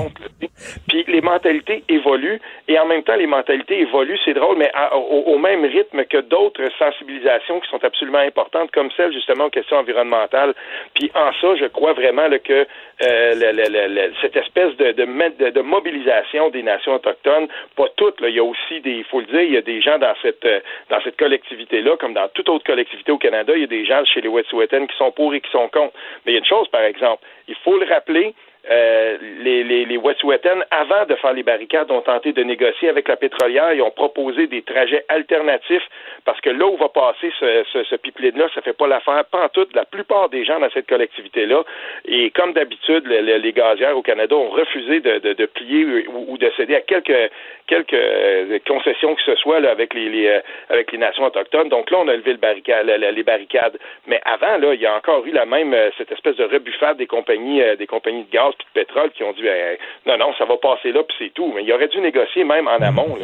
[SPEAKER 6] Puis les mentalités évoluent et en même temps, les mentalités évoluent, c'est drôle, mais au, même rythme que d'autres sensibilisations qui sont absolument importantes, comme celle justement aux questions environnementales. Puis en ça, je crois vraiment que euh, cette espèce de, de, mobilisation des nations autochtones, pas toutes, il y a aussi des, il faut le dire, il y a des gens dans cette euh, dans cette collectivité-là, comme dans toute autre collectivité au Canada, il y a des gens chez les Wet'suwet'en qui sont pour et qui sont contre. Mais il y a une chose, par exemple, il faut le rappeler, euh, les, les, les Wet'suwet'en, avant de faire les barricades, ont tenté de négocier avec la pétrolière et ont proposé des trajets alternatifs parce que là où va passer ce, ce, ce pipeline-là, ça fait pas l'affaire, pas en tout. La plupart des gens dans cette collectivité-là, et comme d'habitude, les, gazières au Canada ont refusé de, de, de plier ou, de céder à quelques, quelques euh, concessions que ce soit là, avec les, les, euh, avec les nations autochtones. Donc là, on a levé le barricade, les barricades. Mais avant, là, il y a encore eu la même cette espèce de rebuffade des compagnies, des compagnies de gaz de pétrole qui ont dit ben, non, non, ça va passer là, puis c'est tout. Mais il aurait dû négocier même en amont.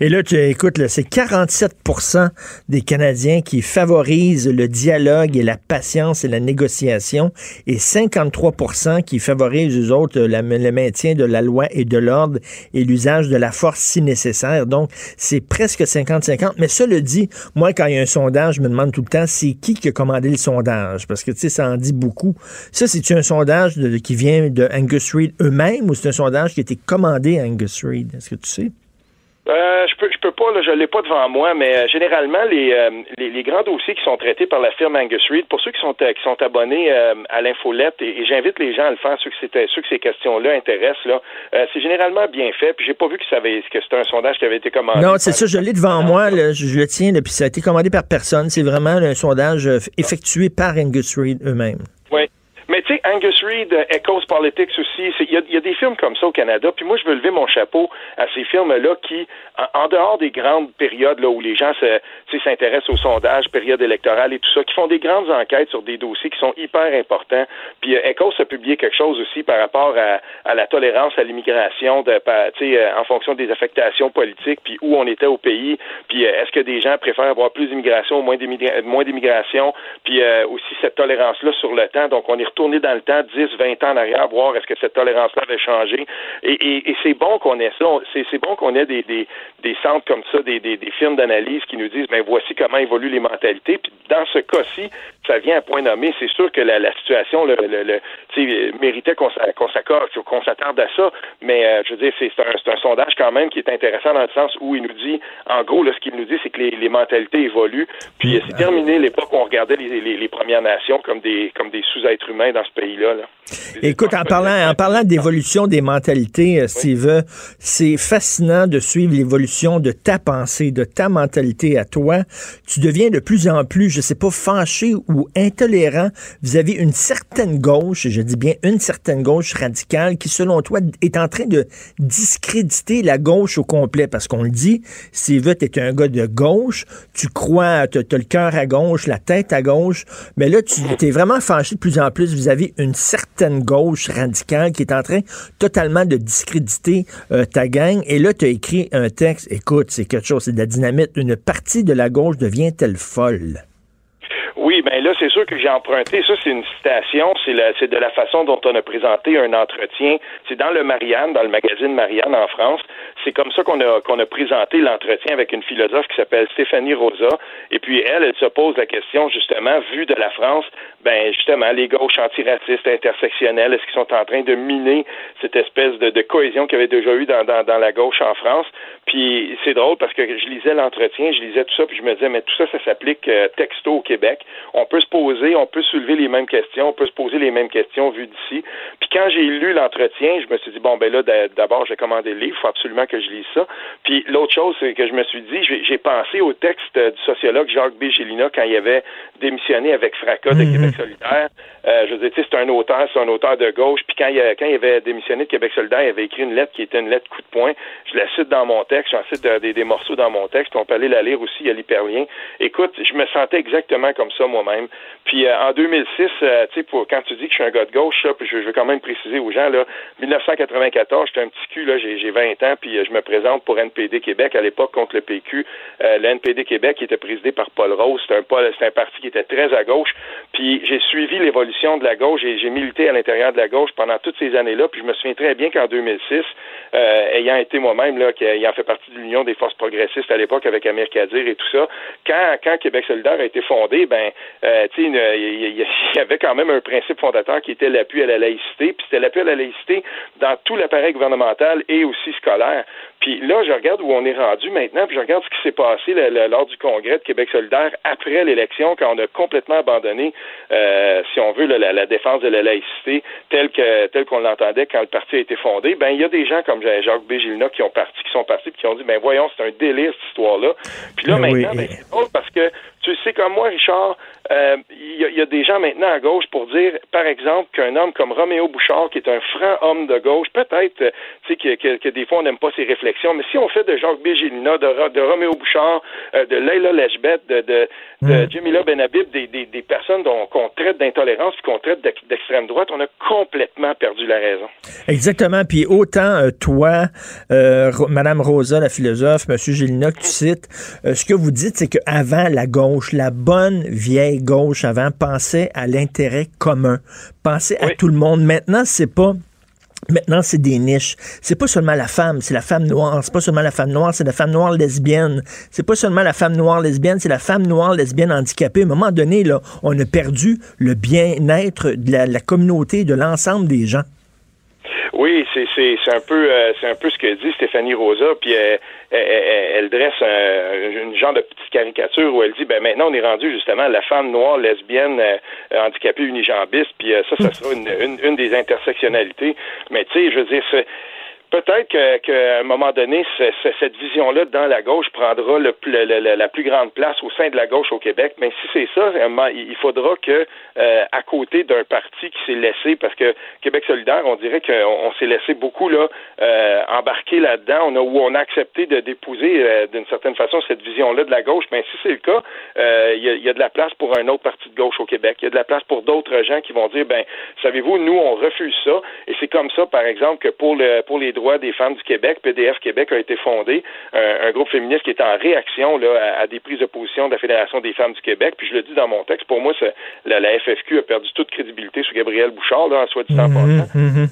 [SPEAKER 1] Et là, tu écoutes, c'est 47% des Canadiens qui favorisent le dialogue et la patience et la négociation, et 53% qui favorisent, eux autres, le maintien de la loi et de l'ordre et l'usage de la force si nécessaire. Donc, c'est presque 50-50. Mais ça le dit, moi, quand il y a un sondage, je me demande tout le temps, c'est qui qui a commandé le sondage? Parce que, tu sais, ça en dit beaucoup. Ça, c'est un sondage qui vient de Angus Reid eux-mêmes ou c'est un sondage qui a été commandé à Angus Reid? Est-ce que tu sais?
[SPEAKER 6] Euh, je peux, je peux pas, là, je l'ai pas devant moi, mais euh, généralement les, euh, les, les grands dossiers qui sont traités par la firme Angus Reid, pour ceux qui sont qui sont abonnés à l'infolette, et, j'invite les gens à le faire, ceux que c'était ceux que ces questions-là intéressent là, c'est généralement bien fait. Puis j'ai pas vu que ça avait que c'était un sondage qui avait été commandé.
[SPEAKER 1] Non, c'est ça, je l'ai devant moi, là, je, le tiens, puis ça a été commandé par personne. C'est vraiment un sondage effectué par Angus Reid eux-mêmes.
[SPEAKER 6] Mais tu sais, Angus Reid, euh, Echoes Politics aussi, il y, a des films comme ça au Canada. Puis moi, je veux lever mon chapeau à ces films-là qui, en, dehors des grandes périodes là où les gens s'intéressent aux sondages, période électorale et tout ça, qui font des grandes enquêtes sur des dossiers qui sont hyper importants. Puis euh, Echoes a publié quelque chose aussi par rapport à, la tolérance à l'immigration, euh, en fonction des affectations politiques, puis où on était au pays. Puis est-ce que des gens préfèrent avoir plus d'immigration ou moins d'immigration, puis aussi cette tolérance-là sur le temps? Donc on est tourner dans le temps 10, 20 ans en arrière, voir est-ce que cette tolérance-là avait changé. Et, c'est bon qu'on ait ça. C'est bon qu'on ait des, des, centres comme ça, des, des, des films d'analyse qui nous disent, ben voici comment évoluent les mentalités. Puis dans ce cas-ci, ça vient à point nommé. C'est sûr que la, situation le, le, méritait qu'on qu'on s'attarde à ça, mais euh, je veux dire, c'est un, un, sondage quand même qui est intéressant dans le sens où il nous dit, en gros, là, ce qu'il nous dit, c'est que les, les, mentalités évoluent. Puis c'est terminé l'époque où on regardait les, les, les, Premières Nations comme des comme des sous-êtres humains dans ce pays-là. Là.
[SPEAKER 1] Écoute, en parlant, en parlant d'évolution des mentalités, euh, Steve, c'est fascinant de suivre l'évolution de ta pensée, de ta mentalité à toi. Tu deviens de plus en plus, je sais pas, fâché ou intolérant vis-à-vis une certaine gauche, je dis bien une certaine gauche radicale qui, selon toi, est en train de discréditer la gauche au complet. Parce qu'on le dit, Steve, tu es un gars de gauche, tu crois, tu as, le cœur à gauche, la tête à gauche, mais là, tu es vraiment fâché de plus en plus vis-à-vis une certaine gauche radicale qui est en train totalement de discréditer euh, ta gang. Et là, tu as écrit un texte, écoute, c'est quelque chose, c'est de la dynamite. Une partie de la gauche devient-elle folle?
[SPEAKER 6] Oui, ben c'est sûr que j'ai emprunté. Ça, c'est une citation. C'est, de la façon dont on a présenté un entretien. C'est dans le Marianne, dans le magazine Marianne en France. C'est comme ça qu'on a, présenté l'entretien avec une philosophe qui s'appelle Stéphanie Rosa. Et puis, elle, elle se pose la question, justement, vue de la France, ben, justement, les gauches antiracistes, intersectionnelles, est-ce qu'ils sont en train de miner cette espèce de, cohésion qu'il y avait déjà eu dans, dans, dans la gauche en France? Puis, c'est drôle parce que je lisais l'entretien, je lisais tout ça, puis je me disais, mais tout ça, ça s'applique euh, texto au Québec on peut se poser, on peut soulever les mêmes questions, on peut se poser les mêmes questions vues d'ici. Puis quand j'ai lu l'entretien, je me suis dit, bon, ben là, d'abord, j'ai commandé le livre, il faut absolument que je lise ça. Puis l'autre chose, c'est que je me suis dit, j'ai pensé au texte du sociologue Jacques B. Gélina quand il avait démissionné avec fracas de mhm. Québec solidaire. Euh, je veux dire, c'est un auteur, c'est un auteur de gauche. Puis quand il, quand il avait démissionné de Québec solidaire, il avait écrit une lettre qui était une lettre coup de poing. Je la cite dans mon texte, j'en cite des, des, morceaux dans mon texte. On peut aller la lire aussi, il y a l'hyperlien. Écoute, je me sentais exactement comme ça moi-même. Puis euh, en 2006, euh, tu sais, quand tu dis que je suis un gars de gauche, puis je, veux quand même préciser aux gens, là, 1994, j'étais un petit cul, là, j'ai 20 ans, puis euh, je me présente pour NPD Québec à l'époque contre le PQ. le NPD Québec qui était présidé par Paul Rose, c'était un, un parti qui était très à gauche. Puis j'ai suivi l'évolution de la gauche et j'ai milité à l'intérieur de la gauche pendant toutes ces années-là. Puis je me souviens très bien qu'en 2006, ayant été moi-même, ayant fait partie de l'Union des forces progressistes à l'époque avec Amir Kadir et tout ça, quand, quand Québec solidaire a été fondé, ben, euh, il y, avait quand même un principe fondateur qui était l'appui à la laïcité, puis c'était l'appui à la laïcité dans tout l'appareil gouvernemental et aussi scolaire. Puis là, je regarde où on est rendu maintenant, puis je regarde ce qui s'est passé lors du congrès de Québec solidaire après l'élection, quand on a complètement abandonné, euh, si on veut, la, défense de la laïcité telle que telle qu'on l'entendait quand le parti a été fondé. Ben il y a des gens comme Jacques B. qui ont parti, qui sont partis, puis qui ont dit, ben voyons, c'est un délire cette histoire-là. Puis là, ben maintenant, ben, c'est drôle parce que tu sais comme moi, Richard, il euh, y, a des gens maintenant à gauche pour dire, par exemple, qu'un homme comme Roméo Bouchard, qui est un franc homme de gauche, peut-être, euh, tu sais, que, que, des fois on n'aime pas ses réflexions, mais si on fait de Jacques Bégélina, de, de Roméo Bouchard, euh, de Leila Lechbet, de, de, de mm. Jamila Benhabib, des, des, des personnes qu'on traite d'intolérance qu'on traite d'extrême droite, on a complètement perdu la raison.
[SPEAKER 1] Exactement. Puis autant toi, Madame Rosa, la philosophe, Monsieur Gélina, que tu cites, ce que vous dites, c'est qu'avant la gauche, la bonne vieille gauche avant pensait à l'intérêt commun, pensait à tout le monde. Maintenant, c'est pas Maintenant, c'est des niches. C'est pas seulement la femme, c'est la femme noire. C'est pas seulement la femme noire, c'est la femme noire lesbienne. C'est pas seulement la femme noire lesbienne, c'est la femme noire lesbienne handicapée. À un moment donné, là, on a perdu le bien-être de la, communauté, de l'ensemble des gens.
[SPEAKER 6] Oui, c'est un peu euh, c'est un peu ce que dit Stéphanie Rosa. Puis euh, elle, dresse un, une genre de petite caricature où elle dit ben maintenant on est rendu justement la femme noire lesbienne euh, handicapée unijambiste puis euh, ça ça sera une, une, une, des intersectionnalités mais tu sais je veux dire Peut-être qu'à un moment donné, cette vision-là dans la gauche prendra le, la plus grande place au sein de la gauche au Québec. Mais si c'est ça, il faudra que, euh, à côté d'un parti qui s'est laissé, parce que Québec solidaire, on dirait qu'on s'est laissé beaucoup là euh, embarquer là-dedans, on a, où on a accepté de d'épouser euh, d'une certaine façon cette vision-là de la gauche. Mais si c'est le cas, il y, a, de la place pour un autre parti de gauche au Québec. Il y a de la place pour d'autres gens qui vont dire, ben, savez-vous, nous on refuse ça, et c'est comme ça, par exemple, que pour le pour les droits des femmes du Québec, PDF Québec a été fondé, un, groupe féministe qui est en réaction là, à, des prises de position de la Fédération des femmes du Québec. Puis je le dis dans mon texte, pour moi, la, la, FFQ a perdu toute crédibilité sous Gabriel Bouchard, là, en soi disant mm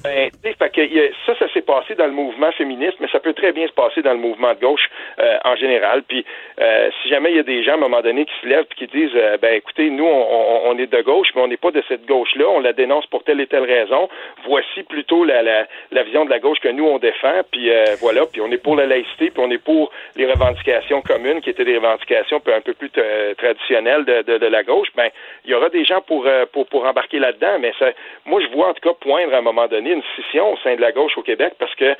[SPEAKER 6] ben, fait que, ça, ça s'est passé dans le mouvement féministe, mais ça peut très bien se passer dans le mouvement de gauche euh, en général. Puis euh, si jamais il y a des gens à un moment donné qui se lèvent et qui disent euh, ben écoutez, nous on, on, est de gauche, mais on n'est pas de cette gauche-là, on la dénonce pour telle et telle raison. Voici plutôt la, la, la vision de la gauche que nous on défend. Puis voilà, puis on est pour la laïcité, puis on est pour les revendications communes qui étaient des revendications un peu plus traditionnelles de, la gauche. Ben il y aura des gens pour pour, pour embarquer là-dedans, mais ça, moi je vois en tout cas poindre à un moment donné une scission au sein de la gauche au Québec parce que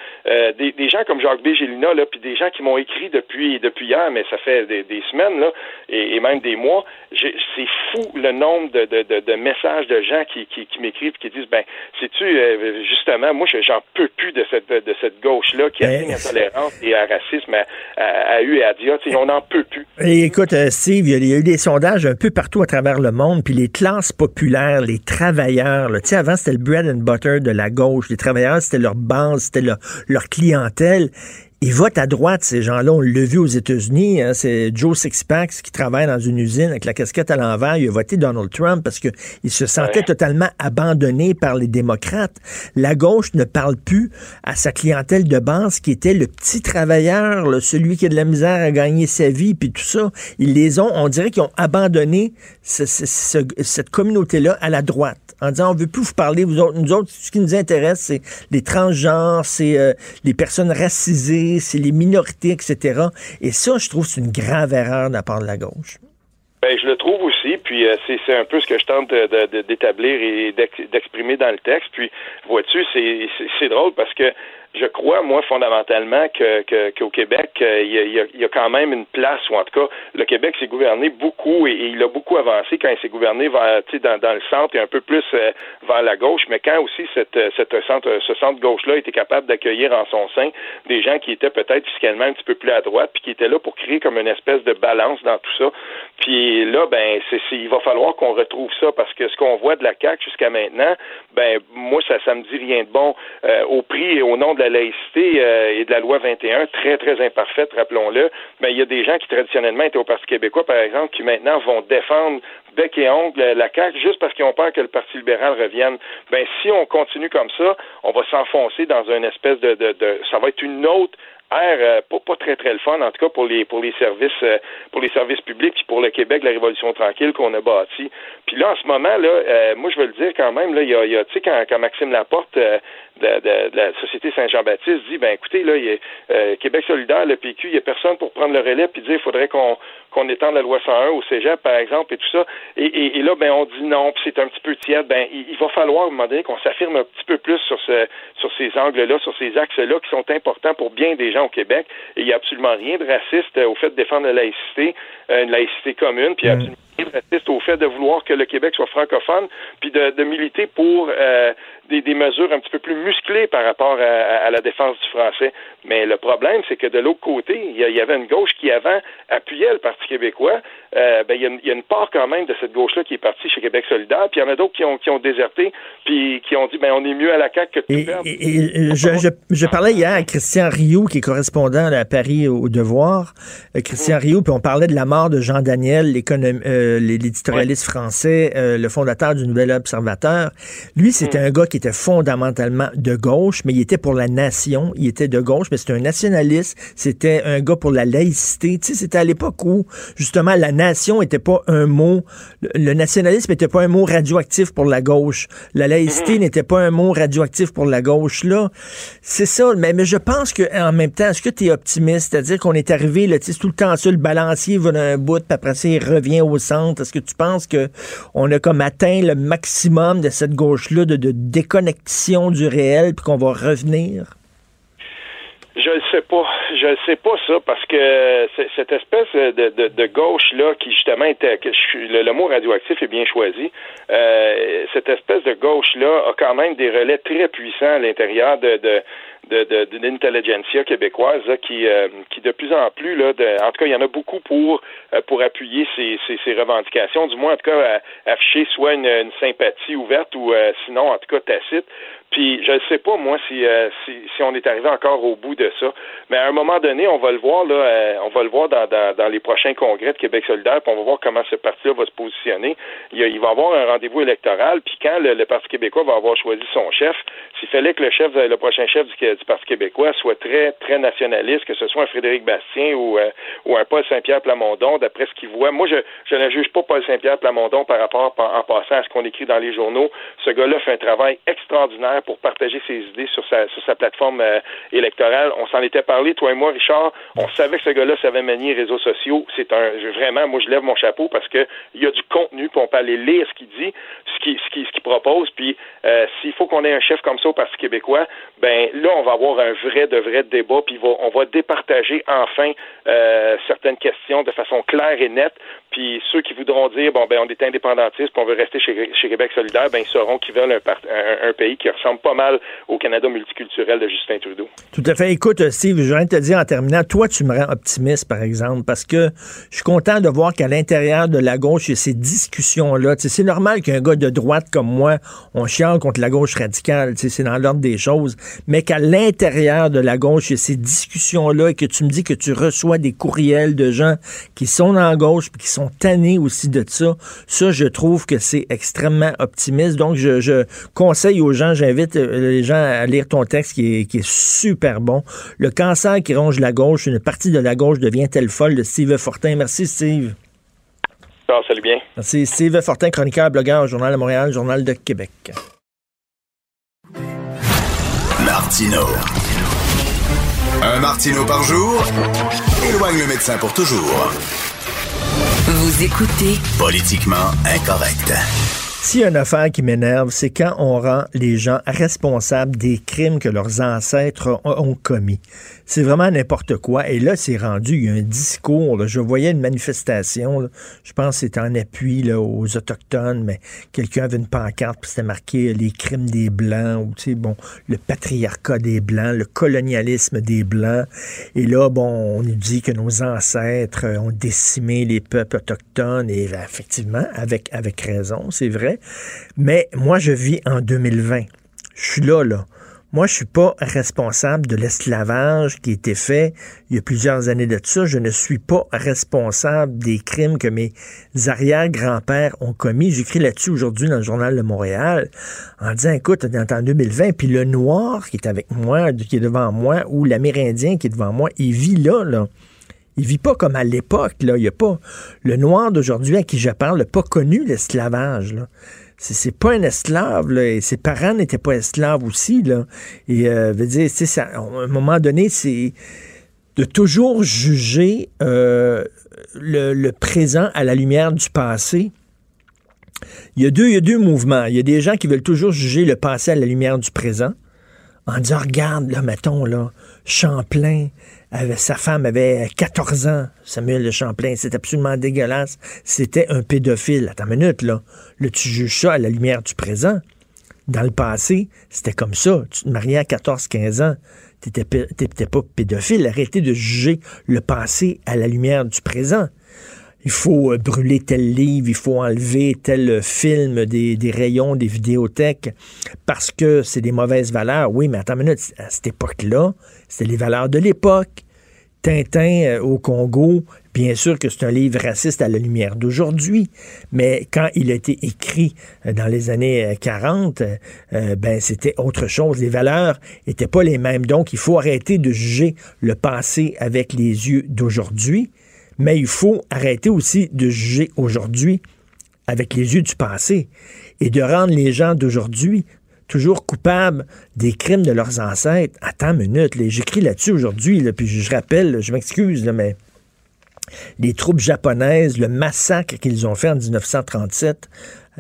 [SPEAKER 6] des, des, gens comme Jacques B. Là, puis des gens qui m'ont écrit depuis depuis hier, mais ça fait des, semaines là, et, même des mois. C'est fou le nombre de, messages de gens qui, qui, qui m'écrivent qui disent ben, sais-tu euh, justement, moi j'en peux plus de cette cette gauche là qui a ben, intolérance et à racisme à, à, eu et à Dia. On n'en peut plus.
[SPEAKER 1] Et écoute, euh, Steve, il y, a eu des sondages un peu partout à travers le monde, puis les classes populaires, les travailleurs, sais, avant c'était le bread and butter de la gauche. Les travailleurs, c'était leur base, c'était leur, leur clientèle ils votent à droite, ces gens-là. On l'a vu aux États-Unis. Hein, c'est Joe Sixpack qui travaille dans une usine avec la casquette à l'envers. Il a voté Donald Trump parce qu'il se sentait totalement abandonné par les démocrates. La gauche ne parle plus à sa clientèle de base qui était le petit travailleur, celui qui a de la misère à gagner sa vie, puis tout ça. Ils les ont, on dirait qu'ils ont abandonné cette communauté-là à la droite en disant on veut plus vous parler, vous autres, nous autres, ce qui nous intéresse, c'est les transgenres, c'est euh, les personnes racisées, c'est les minorités, etc. Et ça, je trouve, c'est une grave erreur de la part de la gauche.
[SPEAKER 6] Ben, je le trouve puis euh, c'est un peu ce que je tente d'établir et d'exprimer dans le texte. Puis, vois-tu, c'est drôle parce que je crois, moi, fondamentalement, que, qu'au Québec, euh, il, y a, quand même une place, ou en tout cas, le Québec s'est gouverné beaucoup et, il a beaucoup avancé quand il s'est gouverné vers, dans, dans le centre et un peu plus euh, vers la gauche, mais quand aussi cette centre, ce centre gauche-là était capable d'accueillir en son sein des gens qui étaient peut-être fiscalement un petit peu plus à droite, puis qui étaient là pour créer comme une espèce de balance dans tout ça. Puis là, ben, c'est, il va falloir qu'on retrouve ça parce que ce qu'on voit de la CAQ jusqu'à maintenant, ben, moi, ça, ça me dit rien de bon au prix et au nom de la laïcité euh, et de la loi 21, très, très imparfaite, rappelons-le, mais il y a des gens qui traditionnellement étaient au Parti québécois, par exemple, qui maintenant vont défendre bec et ongle la CAQ juste parce qu'ils ont peur que le Parti libéral revienne. Ben, si on continue comme ça, on va s'enfoncer dans une espèce de, de, de ça va être une autre euh, pas, pas, très très le fun en tout cas pour les pour les services euh, pour les services publics puis pour le Québec la révolution tranquille qu'on a bâti puis là en ce moment là euh, moi je veux le dire quand même là il y a, y a tu sais quand, quand Maxime Laporte de, de, la Société Saint-Jean-Baptiste dit ben écoutez là il a, Québec solidaire le PQ il y a personne pour prendre le relais puis dire il faudrait qu'on qu'on étende la loi 101 au Cégep par exemple et tout ça. Et, et, et là ben on dit non puis c'est un petit peu tiède. Ben il, va falloir à un moment donné qu'on s'affirme un petit peu plus sur ce sur ces angles là sur ces axes là qui sont importants pour bien des gens au Québec. Et il n'y a absolument rien de raciste au fait de défendre la laïcité, euh, une laïcité commune, puis il n'y a mm. absolument raciste au fait de vouloir que le Québec soit francophone, puis de, de militer pour euh, des, des, mesures un petit peu plus musclées par rapport à, à, la défense du français. Mais le problème, c'est que de l'autre côté, il y, avait une gauche qui avant appuyait le Parti québécois. Euh, ben, il, y a une, il y, a une part quand même de cette gauche-là qui est partie chez Québec solidaire, puis il y en a d'autres qui ont, qui ont déserté, puis qui ont dit, ben on est mieux à la CAQ que de
[SPEAKER 1] et, et, je, je, je, parlais hier à Christian Rio, qui est correspondant à Paris au Devoir. Euh, Christian mm. Rio, puis on parlait de la mort de Jean Daniel, euh, l'éditorialiste français, euh, le fondateur du Nouvel Observateur. Lui, c'était mm. un gars qui était fondamentalement de gauche, mais il était pour la nation, il était de gauche, mais c'était un nationaliste, c'était un gars pour la laïcité. Tu sais, c'était à l'époque où, justement, la nation était pas un mot, le, nationalisme n'était pas un mot radioactif pour la gauche. La laïcité mm-hmm. n'était pas un mot radioactif pour la gauche. Là, c'est ça. Mais, mais je pense que en même temps, est-ce que tu es optimiste? C'est-à-dire qu'on est arrivé, là, tout le temps ça, le balancier va d'un bout, puis après ça, il revient au Est-ce que tu penses que on a comme atteint le maximum de cette gauche-là de, déconnexion du réel, puis qu'on va revenir?
[SPEAKER 6] Je ne sais pas. Je ne sais pas ça parce que cette espèce de, de, de gauche là qui justement était le, le, mot radioactif est bien choisi. Euh, cette espèce de gauche là a quand même des relais très puissants à l'intérieur de, de de, d'une intelligentsia québécoise qui, euh, qui de plus en plus, là, de, en tout cas, il y en a beaucoup pour, euh, pour appuyer ces, ces, ces, revendications, du moins en tout cas afficher soit une, une sympathie ouverte ou sinon en tout cas tacite Puis je ne sais pas, moi, si, euh, si, si, on est arrivé encore au bout de ça. Mais à un moment donné, on va le voir, là, euh, on va le voir dans, dans, dans, les prochains congrès de Québec solidaire, puis on va voir comment ce parti-là va se positionner. Il, va avoir un rendez-vous électoral, puis quand le, Parti québécois va avoir choisi son chef, s'il fallait que le chef, le prochain chef du, du, Parti québécois soit très, très nationaliste, que ce soit un Frédéric Bastien ou, euh, ou un Paul Saint-Pierre Plamondon, d'après ce qu'il voit. Moi, je, je ne juge pas Paul Saint-Pierre Plamondon par rapport, en passant à ce qu'on écrit dans les journaux. Ce gars-là fait un travail extraordinaire pour partager ses idées sur sa, sur sa plateforme euh, électorale. On s'en était parlé, toi et moi, Richard. On savait que ce gars-là savait manier les réseaux sociaux. C'est un, vraiment, moi, je lève mon chapeau parce que il y a du contenu, puis on peut aller lire ce qu'il dit, ce qu'il ce ce propose. Puis euh, s'il faut qu'on ait un chef comme ça au Parti québécois, ben là, on va avoir un vrai, de vrai débat, puis on va départager enfin euh, certaines questions de façon claire et nette. Puis ceux qui voudront dire, bon, ben, on est indépendantiste, on veut rester chez, chez Québec solidaire, ben, ils sauront qu'ils veulent un, un, pays qui ressemble pas mal au Canada multiculturel de Justin Trudeau.
[SPEAKER 1] Tout à fait. Écoute, Steve, je voudrais te dire en terminant, toi, tu me rends optimiste, par exemple, parce que je suis content de voir qu'à l'intérieur de la gauche, il y a ces discussions-là. C'est normal qu'un gars de droite comme moi, on chiale contre la gauche radicale, c'est dans l'ordre des choses, mais qu'à l'intérieur de la gauche, il y a ces discussions-là et que tu me dis que tu reçois des courriels de gens qui sont en gauche et qui sont tannés aussi de ça. Ça, je trouve que c'est extrêmement optimiste. Donc, je, conseille aux gens, j'invite euh, les gens à lire ton texte qui est, super bon. Le cancer qui ronge la gauche, une partie de la gauche devient-elle folle de Steve Fortin. Merci, Steve.
[SPEAKER 6] Ah, salut bien.
[SPEAKER 1] Merci. Steve Fortin, chroniqueur, blogueur au Journal de Montréal, Journal de Québec.
[SPEAKER 2] Martino. Un Martino par jour éloigne le médecin pour toujours. Vous écoutez Politiquement incorrect.
[SPEAKER 1] S'il y a une affaire qui m'énerve, c'est quand on rend les gens responsables des crimes que leurs ancêtres ont commis. C'est vraiment n'importe quoi. Et là, c'est rendu, il y a un discours. Je voyais une manifestation, je pense que c'était en appui aux Autochtones, mais quelqu'un avait une pancarte, puis c'était marqué les crimes des Blancs, ou tu sais, bon, le patriarcat des Blancs, le colonialisme des Blancs. Et là, bon, on nous dit que nos ancêtres ont décimé les peuples autochtones, et effectivement, avec, avec raison, c'est vrai. Mais moi, je vis en 2020. Je suis là, là. Moi, je suis pas responsable de l'esclavage qui a été fait il y a plusieurs années de ça. Je ne suis pas responsable des crimes que mes arrière-grands-pères ont commis. J'écris là-dessus aujourd'hui dans le Journal de Montréal en disant, écoute, on est en 2020, puis le noir qui est avec moi, qui est devant moi, ou l'Amérindien qui est devant moi, il vit là, là. Il vit pas comme à l'époque, là. Il y pas... Le noir d'aujourd'hui à qui je parle n'a pas connu l'esclavage, là c'est pas un esclave, et ses parents n'étaient pas esclaves aussi, là. Et, euh, à un moment donné, c'est de toujours juger euh, le, présent à la lumière du passé. Il y, a deux, il y a deux mouvements. Il y a des gens qui veulent toujours juger le passé à la lumière du présent en disant, regarde, là, mettons, là, Champlain, sa femme avait 14 ans, Samuel de Champlain. C'est absolument dégueulasse. C'était un pédophile. Attends une minute, là. Là, tu juges ça à la lumière du présent. Dans le passé, c'était comme ça. Tu te mariais à 14-15 ans. T'étais pas pédophile. Arrêtez de juger le passé à la lumière du présent il faut euh, brûler tel livre, il faut enlever tel film des, rayons des vidéothèques parce que c'est des mauvaises valeurs. Oui, mais attends une minute, à cette époque-là, c'était les valeurs de l'époque. Tintin euh, au Congo, bien sûr que c'est un livre raciste à la lumière d'aujourd'hui, mais quand il a été écrit euh, dans les années 40, ben c'était autre chose. Les valeurs étaient pas les mêmes. Donc, il faut arrêter de juger le passé avec les yeux d'aujourd'hui mais il faut arrêter aussi de juger aujourd'hui avec les yeux du passé et de rendre les gens d'aujourd'hui toujours coupables des crimes de leurs ancêtres. Attends une minute, j'écris là-dessus aujourd'hui, puis je rappelle, je m'excuse, mais les troupes japonaises, le massacre qu'ils ont fait en 1937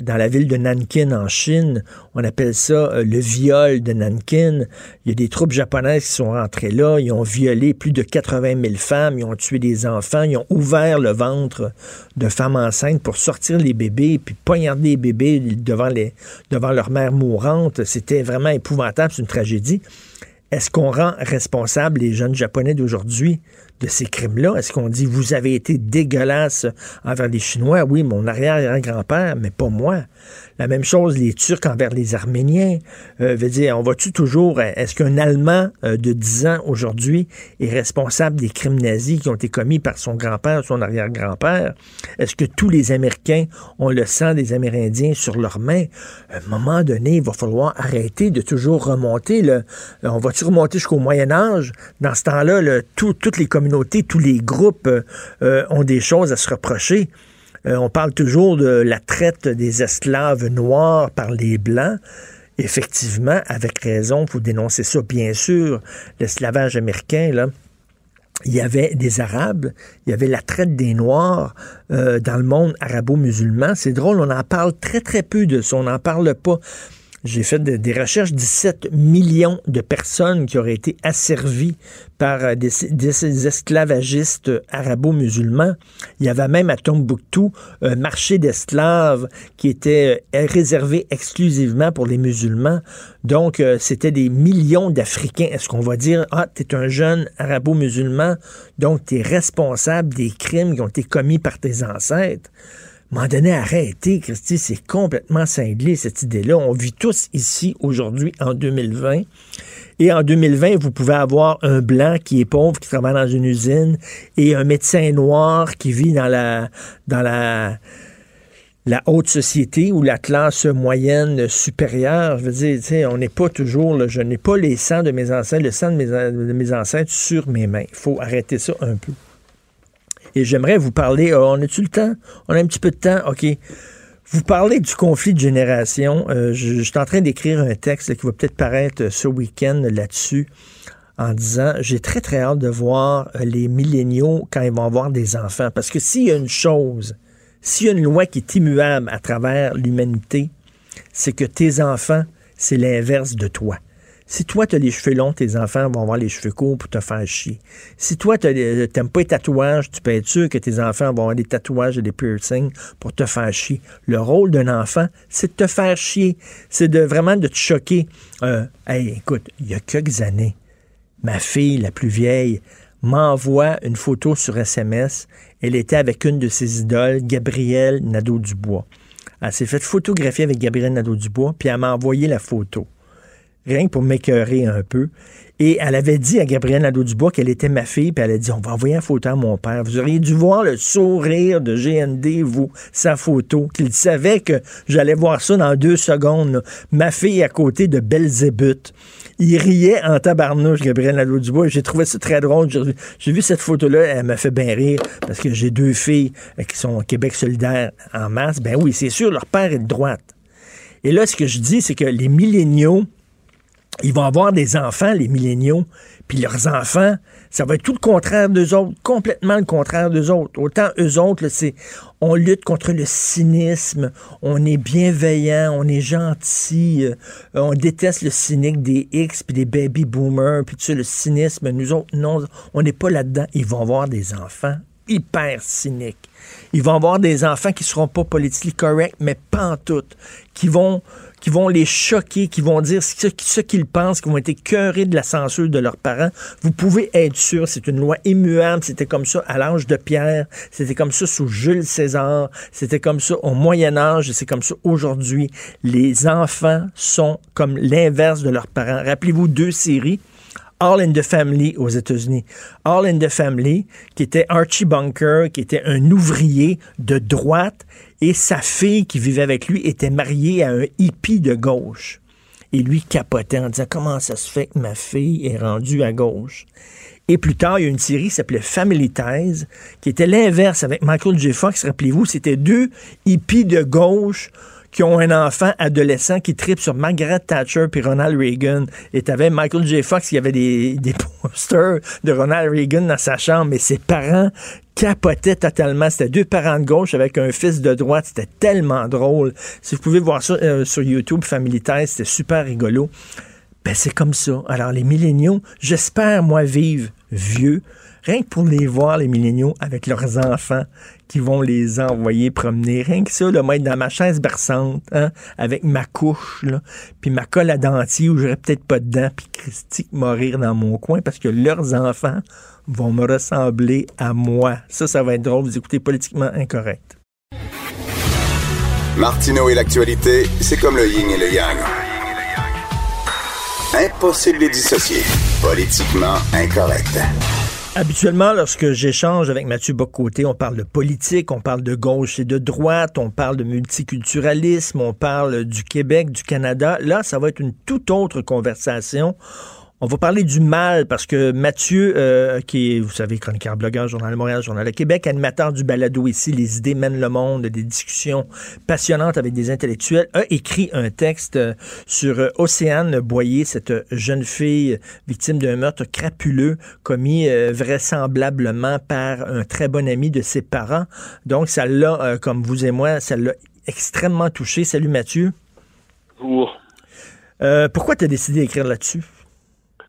[SPEAKER 1] dans la ville de Nankin en Chine. On appelle ça euh, le viol de Nankin. Il y a des troupes japonaises qui sont rentrées là. Ils ont violé plus de 80 000 femmes. Ils ont tué des enfants. Ils ont ouvert le ventre de femmes enceintes pour sortir les bébés puis poignarder les bébés devant, les, devant leur mère mourante. C'était vraiment épouvantable. C'est une tragédie. est-ce qu'on rend responsable les jeunes Japonais d'aujourd'hui de ces crimes-là? Est-ce qu'on dit, vous avez été dégueulasse envers les Chinois? Oui, mon arrière-grand-père, mais pas moi. La même chose, les Turcs envers les Arméniens. Euh, veut dire, on va-tu toujours. Est-ce qu'un Allemand euh, de 10 ans aujourd'hui est responsable des crimes nazis qui ont été commis par son grand-père ou son arrière-grand-père? Est-ce que tous les Américains ont le sang des Amérindiens sur leurs mains? À un moment donné, il va falloir arrêter de toujours remonter. Le, on va-tu remonter jusqu'au Moyen-Âge? Dans ce temps-là, toutes les communautés, tous les groupes euh, ont des choses à se reprocher. Euh, on parle toujours de la traite des esclaves noirs par les Blancs. Effectivement, avec raison, vous dénoncez ça, bien sûr. L'esclavage américain, là, il y avait des Arabes, il y avait la traite des Noirs euh, dans le monde arabo-musulman. C'est drôle, on en parle très, très peu de ça. On n'en parle pas. J'ai fait des recherches, 17 millions de personnes qui auraient été asservies par euh, des, des esclavagistes arabo-musulmans. Il y avait même à Tombouctou un marché d'esclaves qui était euh, réservé exclusivement pour les musulmans. Donc, euh, c'était des millions d'Africains. Est-ce qu'on va dire, ah, tu es un jeune arabo-musulman, donc tu es responsable des crimes qui ont été commis par tes ancêtres? M'en donné, arrêtez, Christy, c'est complètement cinglé, cette idée-là. On vit tous ici, aujourd'hui, en 2020. Et en 2020, vous pouvez avoir un blanc qui est pauvre, qui travaille dans une usine, et un médecin noir qui vit dans la, dans la, haute société ou la classe moyenne supérieure. Je veux dire, on n'est pas toujours, je n'ai pas les sangs de mes ancêtres, le sang de mes ancêtres sur mes mains. Il faut arrêter ça un peu. Et j'aimerais vous parler, oh, on a-tu le temps? On a un petit peu de temps? OK. Vous parlez du conflit de génération. Euh, je, suis en train d'écrire un texte qui va peut-être paraître ce week-end là-dessus en disant j'ai très très hâte de voir euh, les milléniaux quand ils vont avoir des enfants. Parce que s'il y a une chose, s'il y a une loi qui est immuable à travers l'humanité, c'est que tes enfants, c'est l'inverse de toi. Si toi, tu as les cheveux longs, tes enfants vont avoir les cheveux courts pour te faire chier. Si toi, tu n'aimes pas les tatouages, tu peux être sûr que tes enfants vont avoir des tatouages et des piercings pour te faire chier. Le rôle d'un enfant, c'est de te faire chier. C'est vraiment de te choquer. Euh, hey, écoute, il y a quelques années, ma fille, la plus vieille, m'envoie une photo sur SMS. Elle était avec une de ses idoles, Gabrielle Nadeau-Dubois. Elle s'est fait photographier avec Gabrielle Nadeau-Dubois, puis elle m'a envoyé la photo rien que pour m'écœurer un peu. Et elle avait dit à Gabrielle Nadeau-Dubois qu'elle était ma fille, puis elle a dit On va envoyer une photo à mon père. Vous auriez dû voir le sourire de GND, vous, sa photo, qu'il savait que j'allais voir ça dans deux secondes. Ma fille à côté de Belzébuth. Il riait en tabarnouche, Gabriel Nadeau-Dubois. J'ai trouvé ça très drôle. J'ai vu cette photo-là, elle m'a fait bien rire parce que j'ai deux filles euh, qui sont au Québec solidaire en masse. Ben oui, c'est sûr, leur père est droite. Et là, ce que je dis, c'est que les milléniaux, ils vont avoir des enfants, les milléniaux, puis leurs enfants, ça va être tout le contraire d'eux autres, complètement le contraire d'eux autres. Autant eux autres, c'est on lutte contre le cynisme, on est bienveillant, on est gentil, euh, on déteste le cynique des X puis des baby boomers, puis tu sais, le cynisme. Nous autres, non, on n'est pas là-dedans. Ils vont avoir des enfants hyper cyniques. Ils vont avoir des enfants qui seront pas politiquement corrects, mais pas en tout, qui vont qui vont les choquer, qui vont dire ce, qu'ils pensent, qui vont être écœurés de la censure de leurs parents. Vous pouvez être sûr, c'est une loi immuable. C'était comme ça à l'âge de Pierre, c'était comme ça sous Jules César, c'était comme ça au Moyen Âge, c'est comme ça aujourd'hui. Les enfants sont comme l'inverse de leurs parents. Rappelez-vous deux séries. All in the Family aux États-Unis. All in the Family, qui était Archie Bunker, qui était un ouvrier de droite, et sa fille qui vivait avec lui était mariée à un hippie de gauche. Et lui capotait en disant comment ça se fait que ma fille est rendue à gauche? Et plus tard, il y a une série qui s'appelait Family Ties, qui était l'inverse avec Michael J. Fox. Rappelez-vous, c'était deux hippies de gauche qui ont un enfant adolescent qui tripe sur Margaret Thatcher puis Ronald Reagan. Et t'avais Michael J. Fox qui avait des, posters de Ronald Reagan dans sa chambre, mais ses parents capotaient totalement. C'était deux parents de gauche avec un fils de droite. C'était tellement drôle. Si vous pouvez voir ça euh, sur YouTube, Family Ties, c'était super rigolo. Ben, c'est comme ça. Alors, les milléniaux, j'espère, moi, vivre vieux, rien que pour les voir, les milléniaux, avec leurs enfants qui vont les envoyer promener. Rien que ça, le mettre dans ma chaise berçante, hein, avec ma couche, là, puis ma colle à dentier où j'aurais peut-être pas dedans, puis Christy mourir dans mon coin parce que leurs enfants vont me ressembler à moi. Ça, ça va être drôle. Vous écoutez politiquement incorrect.
[SPEAKER 2] Martineau et l'actualité, c'est comme le yin et le yang. Impossible de les dissocier. Politiquement incorrect.
[SPEAKER 1] Habituellement, lorsque j'échange avec Mathieu Bocoté, on parle de politique, on parle de gauche et de droite, on parle de multiculturalisme, on parle du Québec, du Canada. Là, ça va être une toute autre conversation. On va parler du mal parce que Mathieu, euh, qui est, vous savez, chroniqueur, blogueur, Journal de Montréal, Journal de Québec, animateur du balado ici, Les idées mènent le monde, des discussions passionnantes avec des intellectuels, a écrit un texte euh, sur euh, Océane Boyer, cette jeune fille victime d'un meurtre crapuleux commis vraisemblablement par un très bon ami de ses parents. Donc, ça l'a, comme vous et moi, ça l'a extrêmement touché. Salut Mathieu.
[SPEAKER 7] Bonjour.
[SPEAKER 1] pourquoi tu as décidé d'écrire là-dessus?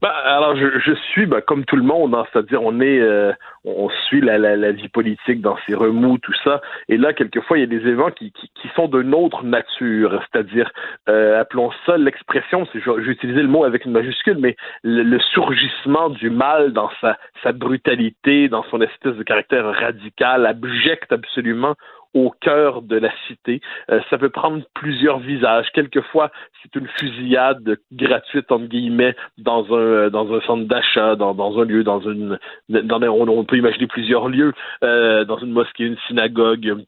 [SPEAKER 7] Ben, alors, je, je suis ben, comme tout le monde, hein, c'est-à-dire on est, euh, on suit la, la, la, vie politique dans ses remous, tout ça. Et là, quelquefois, il y a des événements qui, qui, qui sont d'une autre nature, c'est-à-dire, euh, appelons ça l'expression, j'ai utilisé le mot avec une majuscule, mais le, le, surgissement du mal dans sa, sa brutalité, dans son espèce de caractère radical, abject absolument au cœur de la cité. Euh, ça peut prendre plusieurs visages. Quelquefois, c'est une fusillade gratuite entre guillemets dans un euh, dans un centre d'achat, dans, un lieu, dans une dans on, on peut imaginer plusieurs lieux, euh, dans une mosquée, une synagogue,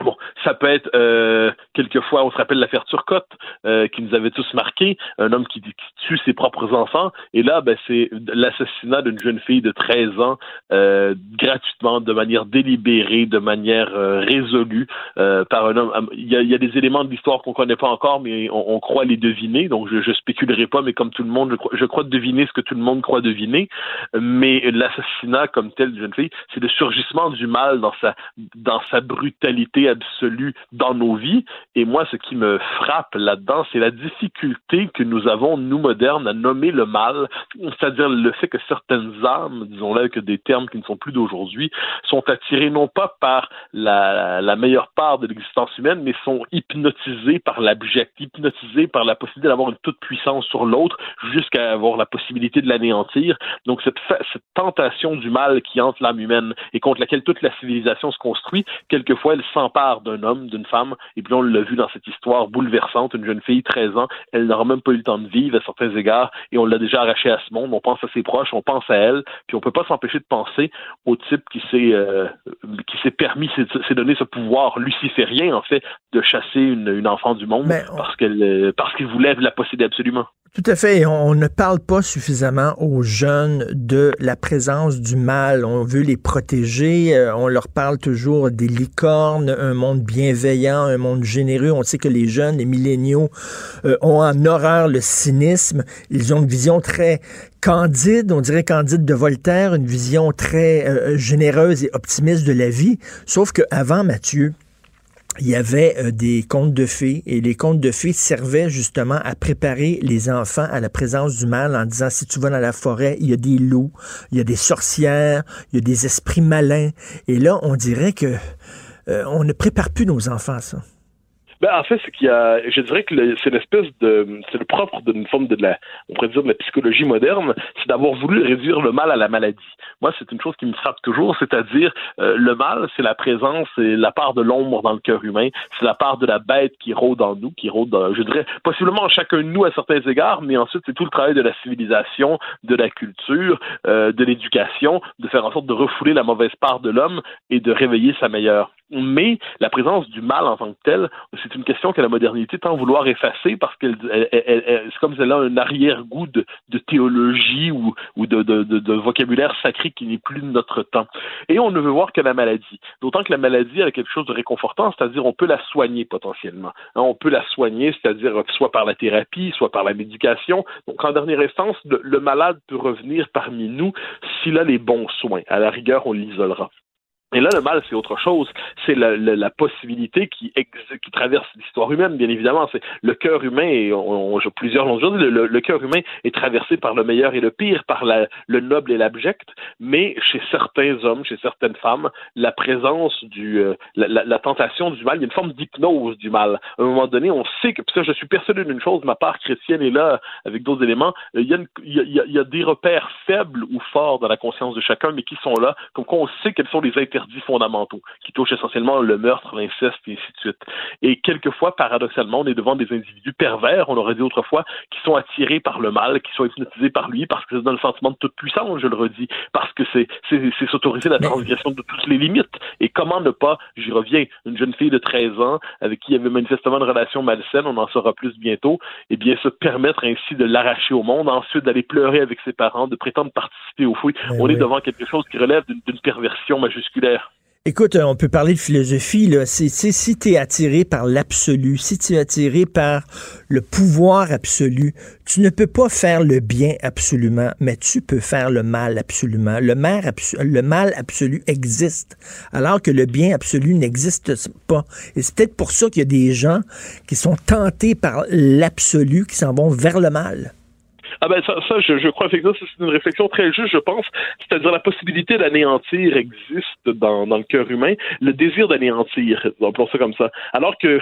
[SPEAKER 7] Bon, ça peut être euh, quelquefois, on se rappelle l'affaire Turcotte euh, qui nous avait tous marqué, un homme qui, tue ses propres enfants, et là, ben, c'est l'assassinat d'une jeune fille de 13 ans euh, gratuitement, de manière délibérée, de manière euh, résolue euh, par un homme. Il y, a, des éléments de l'histoire qu'on connaît pas encore, mais on, croit les deviner, donc je, je spéculerai pas, mais comme tout le monde, je crois, je crois deviner ce que tout le monde croit deviner, mais l'assassinat comme tel d'une jeune fille, c'est le surgissement du mal dans sa dans sa brutalité absolue dans nos vies. Et moi, ce qui me frappe là-dedans, c'est la difficulté que nous avons, nous modernes, à nommer le mal, c'est-à-dire le fait que certaines âmes, disons-le avec des termes qui ne sont plus d'aujourd'hui, sont attirées non pas par la, meilleure part de l'existence humaine, mais sont hypnotisées par l'abject, hypnotisées par la possibilité d'avoir une toute puissance sur l'autre jusqu'à avoir la possibilité de l'anéantir. Donc cette, cette tentation du mal qui hante l'âme humaine et contre laquelle toute la civilisation se construit, quelquefois elle s'en part d'un homme, d'une femme, et puis on l'a vu dans cette histoire bouleversante, une jeune fille, 13 ans, elle n'aura même pas eu le temps de vivre à certains égards, et on l'a déjà arrachée à ce monde, on pense à ses proches, on pense à elle, puis on peut pas s'empêcher de penser au type qui s'est euh, qui s'est permis, s'est donné ce pouvoir luciférien, en fait, de chasser une, une enfant du monde, parce qu'elle euh, parce qu'il voulait la posséder absolument.
[SPEAKER 1] Tout à fait. On ne parle pas suffisamment aux jeunes de la présence du mal. On veut les protéger. Euh, on leur parle toujours des licornes, un monde bienveillant, un monde généreux. On sait que les jeunes, les milléniaux, euh, ont en horreur le cynisme. Ils ont une vision très candide, on dirait candide de Voltaire, une vision très euh, généreuse et optimiste de la vie. Sauf qu'avant, Mathieu, il y avait euh, des contes de fées et les contes de fées servaient justement à préparer les enfants à la présence du mal en disant si tu vas dans la forêt, il y a des loups, il y a des sorcières, il y a des esprits malins. Et là, on dirait que euh, on ne prépare plus nos enfants à ça.
[SPEAKER 7] Ben, en fait, c'est qu'il y a, je dirais que c'est l'espèce de, c'est le propre d'une forme de la, on pourrait dire de la psychologie moderne, c'est d'avoir voulu réduire le mal à la maladie. Moi, c'est une chose qui me frappe toujours, c'est-à-dire euh, le mal, c'est la présence, c'est la part de l'ombre dans le cœur humain, c'est la part de la bête qui rôde en nous, qui rôde, je dirais, possiblement en chacun de nous à certains égards, mais ensuite c'est tout le travail de la civilisation, de la culture, euh, de l'éducation, de faire en sorte de refouler la mauvaise part de l'homme et de réveiller sa meilleure mais la présence du mal en tant que tel, c'est une question que la modernité tend à vouloir effacer parce que c'est comme elle a un arrière-goût de, théologie ou, de, vocabulaire sacré qui n'est plus de notre temps. Et on ne veut voir que la maladie. D'autant que la maladie a quelque chose de réconfortant, c'est-à-dire on peut la soigner potentiellement. Hein, on peut la soigner, c'est-à-dire soit par la thérapie, soit par la médication. Donc en dernière instance, le, le malade peut revenir parmi nous s'il a les bons soins. À la rigueur, on l'isolera. Et là, le mal, c'est autre chose. C'est la, possibilité qui, traverse l'histoire humaine, bien évidemment. C'est le cœur humain, et on, plusieurs l'ont dit, le, cœur humain est traversé par le meilleur et le pire, par le noble et l'abject, mais chez certains hommes, chez certaines femmes, la présence du, euh, la, tentation du mal, il y a une forme d'hypnose du mal. À un moment donné, on sait que, ça, je suis persuadé d'une chose, ma part chrétienne est là, avec d'autres éléments, il y a des repères faibles ou forts dans la conscience de chacun, mais qui sont là, comme quoi on sait quels sont les intérêts fondamentaux qui touchent essentiellement le meurtre, l'inceste et ainsi de suite. Et quelquefois, paradoxalement, on est devant des individus pervers, on l'aurait dit autrefois, qui sont attirés par le mal, qui sont hypnotisés par lui parce que c'est dans le sentiment de toute puissance, je le redis, parce que c'est s'autoriser la transgression de toutes les limites. Et comment ne pas, j'y reviens, une jeune fille de 13 ans avec qui il y avait manifestement une relation malsaine, on en saura plus bientôt, et eh bien se permettre ainsi de l'arracher au monde, ensuite d'aller pleurer avec ses parents, de prétendre participer au fouilles. On est devant quelque chose qui relève d'une perversion majusculaire.
[SPEAKER 1] Écoute, on peut parler de philosophie. Là. Si tu es attiré par l'absolu, si tu es attiré par le pouvoir absolu, tu ne peux pas faire le bien absolument, mais tu peux faire le mal absolument. Le mal, le mal absolu existe, alors que le bien absolu n'existe pas. Et c'est peut-être pour ça qu'il y a des gens qui sont tentés par l'absolu, qui s'en vont vers le mal.
[SPEAKER 7] Ah ben ça, ça je, je crois effectivement que c'est une réflexion très juste, je pense. C'est-à-dire la possibilité d'anéantir existe dans, dans le cœur humain, le désir d'anéantir, appelons ça comme ça. Alors que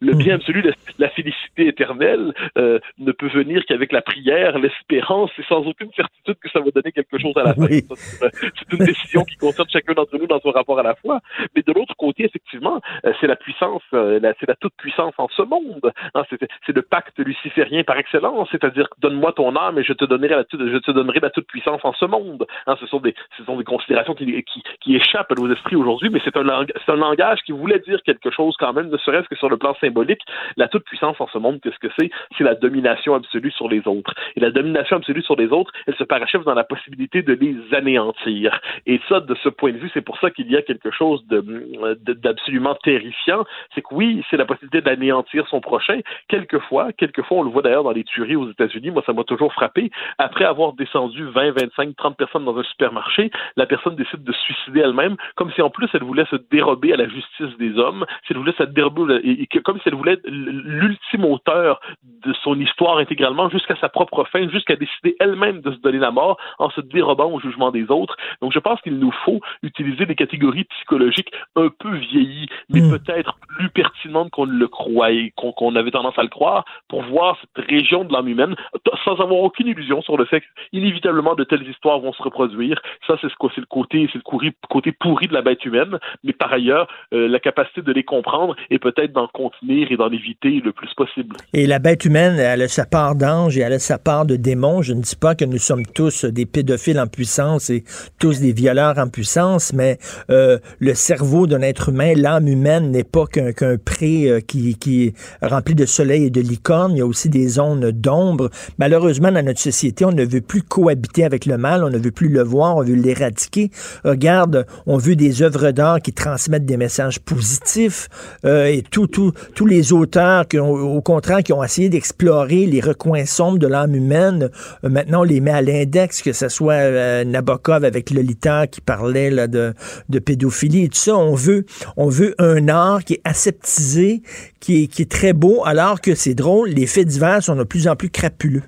[SPEAKER 7] le bien mhm. absolu, la, félicité éternelle, euh, ne peut venir qu'avec la prière, l'espérance, et sans aucune certitude que ça va donner quelque chose à la fin. C'est une décision qui concerne chacun d'entre nous dans son rapport à la foi. Mais de l'autre côté, effectivement, euh, c'est la puissance, euh, c'est la toute puissance en ce monde. Hein, c'est le pacte luciférien par excellence, c'est-à-dire donne-moi ton âme et je te donnerai la, je te donnerai la toute puissance en ce monde. Hein, ce, sont des, ce sont des considérations qui, qui, qui échappent à nos esprits aujourd'hui, mais c'est un, un langage qui voulait dire quelque chose quand même, ne serait-ce que sur le plan symbolique. La toute puissance en ce monde, qu'est-ce que c'est? C'est la domination absolue sur les autres. Et la domination absolue sur les autres, elle se parachève dans la possibilité de les anéantir. Et ça, de ce point de vue, c'est pour ça qu'il y a quelque chose d'absolument de, terrifiant. C'est que oui, c'est la possibilité d'anéantir son prochain. Quelquefois, quelquefois, on le voit d'ailleurs dans les tueries aux États-Unis. Moi, ça toujours frappé. Après avoir descendu 20, 25, 30 personnes dans un supermarché, la personne décide de se suicider elle-même, comme si en plus elle voulait se dérober à la justice des hommes, si elle voulait se dérober, et, comme si elle voulait l'ultime auteur de son histoire intégralement jusqu'à sa propre fin, jusqu'à décider elle-même de se donner la mort en se dérobant au jugement des autres. Donc je pense qu'il nous faut utiliser des catégories psychologiques un peu vieillies, mais hmm. peut-être plus pertinentes qu'on le croyait, qu'on avait tendance à le croire, pour voir cette région de l'âme humaine sans avoir aucune illusion sur le fait qu'inévitablement de telles histoires vont se reproduire. Ça, c'est ce le côté, c'est le côté pourri de la bête humaine. Mais par ailleurs, euh, la capacité de les comprendre et peut-être d'en contenir et d'en éviter le plus possible.
[SPEAKER 1] Et la bête humaine, elle a sa part d'ange et elle a sa part de démon. Je ne dis pas que nous sommes tous des pédophiles en puissance et tous des violeurs en puissance, mais euh, le cerveau d'un être humain, l'âme humaine n'est pas qu'un pré euh, qui, qui est rempli de soleil et de licorne. Il y a aussi des zones d'ombre. Malheureusement, dans notre société, on ne veut plus cohabiter avec le mal, on ne veut plus le voir, on veut l'éradiquer. Regarde, on veut des œuvres d'art qui transmettent des messages positifs euh, et tous les auteurs qui ont, au contraire, qui ont essayé d'explorer les recoins sombres de l'âme humaine, euh, maintenant on les met à l'index, que ce soit euh, Nabokov avec Lolita qui parlait de, pédophilie et tout ça. On veut, on veut un art qui est aseptisé, qui est, qui est très beau, alors que c'est drôle, les faits divers sont de plus en plus crapuleux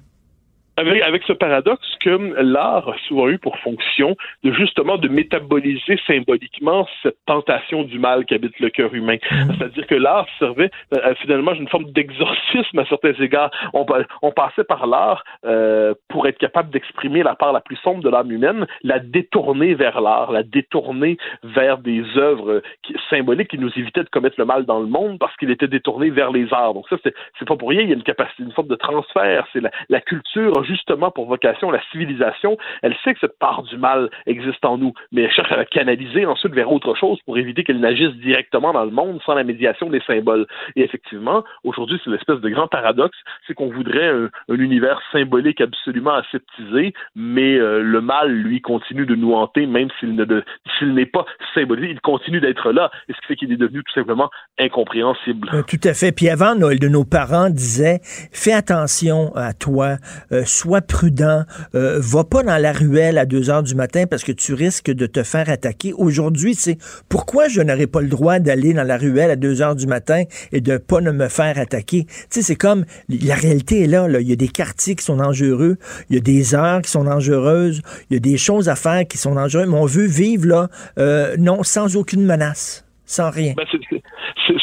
[SPEAKER 7] avec, ce paradoxe que l'art a souvent eu pour fonction de justement de métaboliser symboliquement cette tentation du mal qui habite le cœur humain. Mm-hmm. C'est-à-dire que l'art servait euh, finalement une forme d'exorcisme à certains égards. On, on passait par l'art euh, pour être capable d'exprimer la part la plus sombre de l'âme humaine, la détourner vers l'art, la détourner vers des œuvres symboliques qui nous évitaient de commettre le mal dans le monde parce qu'il était détourné vers les arts. Donc ça, c'est pas pour rien, il y a une capacité, une forme de transfert. C'est la, la culture justement pour vocation la civilisation, elle sait que cette part du mal existe en nous, mais elle cherche à la canaliser ensuite vers autre chose pour éviter qu'elle n'agisse directement dans le monde sans la médiation des symboles. Et effectivement, aujourd'hui, c'est l'espèce de grand paradoxe, c'est qu'on voudrait un, univers symbolique absolument aseptisé, mais euh, le mal, lui, continue de nous hanter, même s'il ne s'il n'est pas symbolisé, il continue d'être là, et ce qui fait qu'il est devenu tout simplement incompréhensible.
[SPEAKER 1] Euh, tout à fait. Puis avant, Noël de nos parents disait, fais attention à toi, euh, sois prudent, euh, va pas dans la ruelle à 2 heures du matin parce que tu risques de te faire attaquer. Aujourd'hui, c'est pourquoi je n'aurais pas le droit d'aller dans la ruelle à 2 heures du matin et de pas me faire attaquer? Tu sais, c'est comme, la réalité est là, là, il y a des quartiers qui sont dangereux, il y a des heures qui sont dangereuses, il y a des choses à faire qui sont dangereuses, mais on veut vivre, là, euh, non, sans aucune menace sans rien.
[SPEAKER 7] Ben,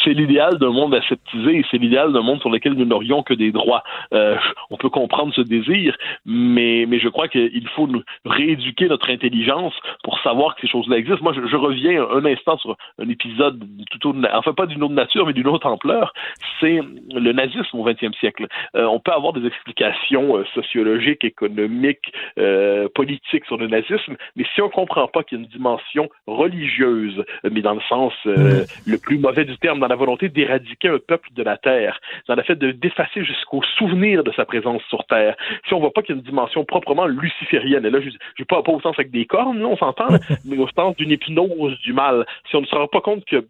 [SPEAKER 7] c'est l'idéal d'un monde aseptisé, c'est l'idéal d'un monde sur lequel nous n'aurions que des droits. Euh, on peut comprendre ce désir, mais, je crois qu'il faut nous rééduquer notre intelligence pour savoir que ces choses-là existent. Moi, je, reviens un instant sur un épisode tout autre, enfin pas d'une autre nature, mais d'une autre ampleur. C'est le nazisme au XXe siècle. Euh, on peut avoir des explications euh, sociologiques, économiques, politiques sur le nazisme, mais si on comprend pas qu'il y a une dimension religieuse, mais dans le sens euh, le plus mauvais du terme, dans la volonté d'éradiquer un peuple de la Terre, dans le fait de d'effacer jusqu'au souvenir de sa présence sur Terre. Si on voit pas qu'il y a une dimension proprement luciférienne, et là, je ne pas, pas au sens avec des cornes, on s'entend, mais au sens d'une hypnose du mal. Si on ne se rend pas compte que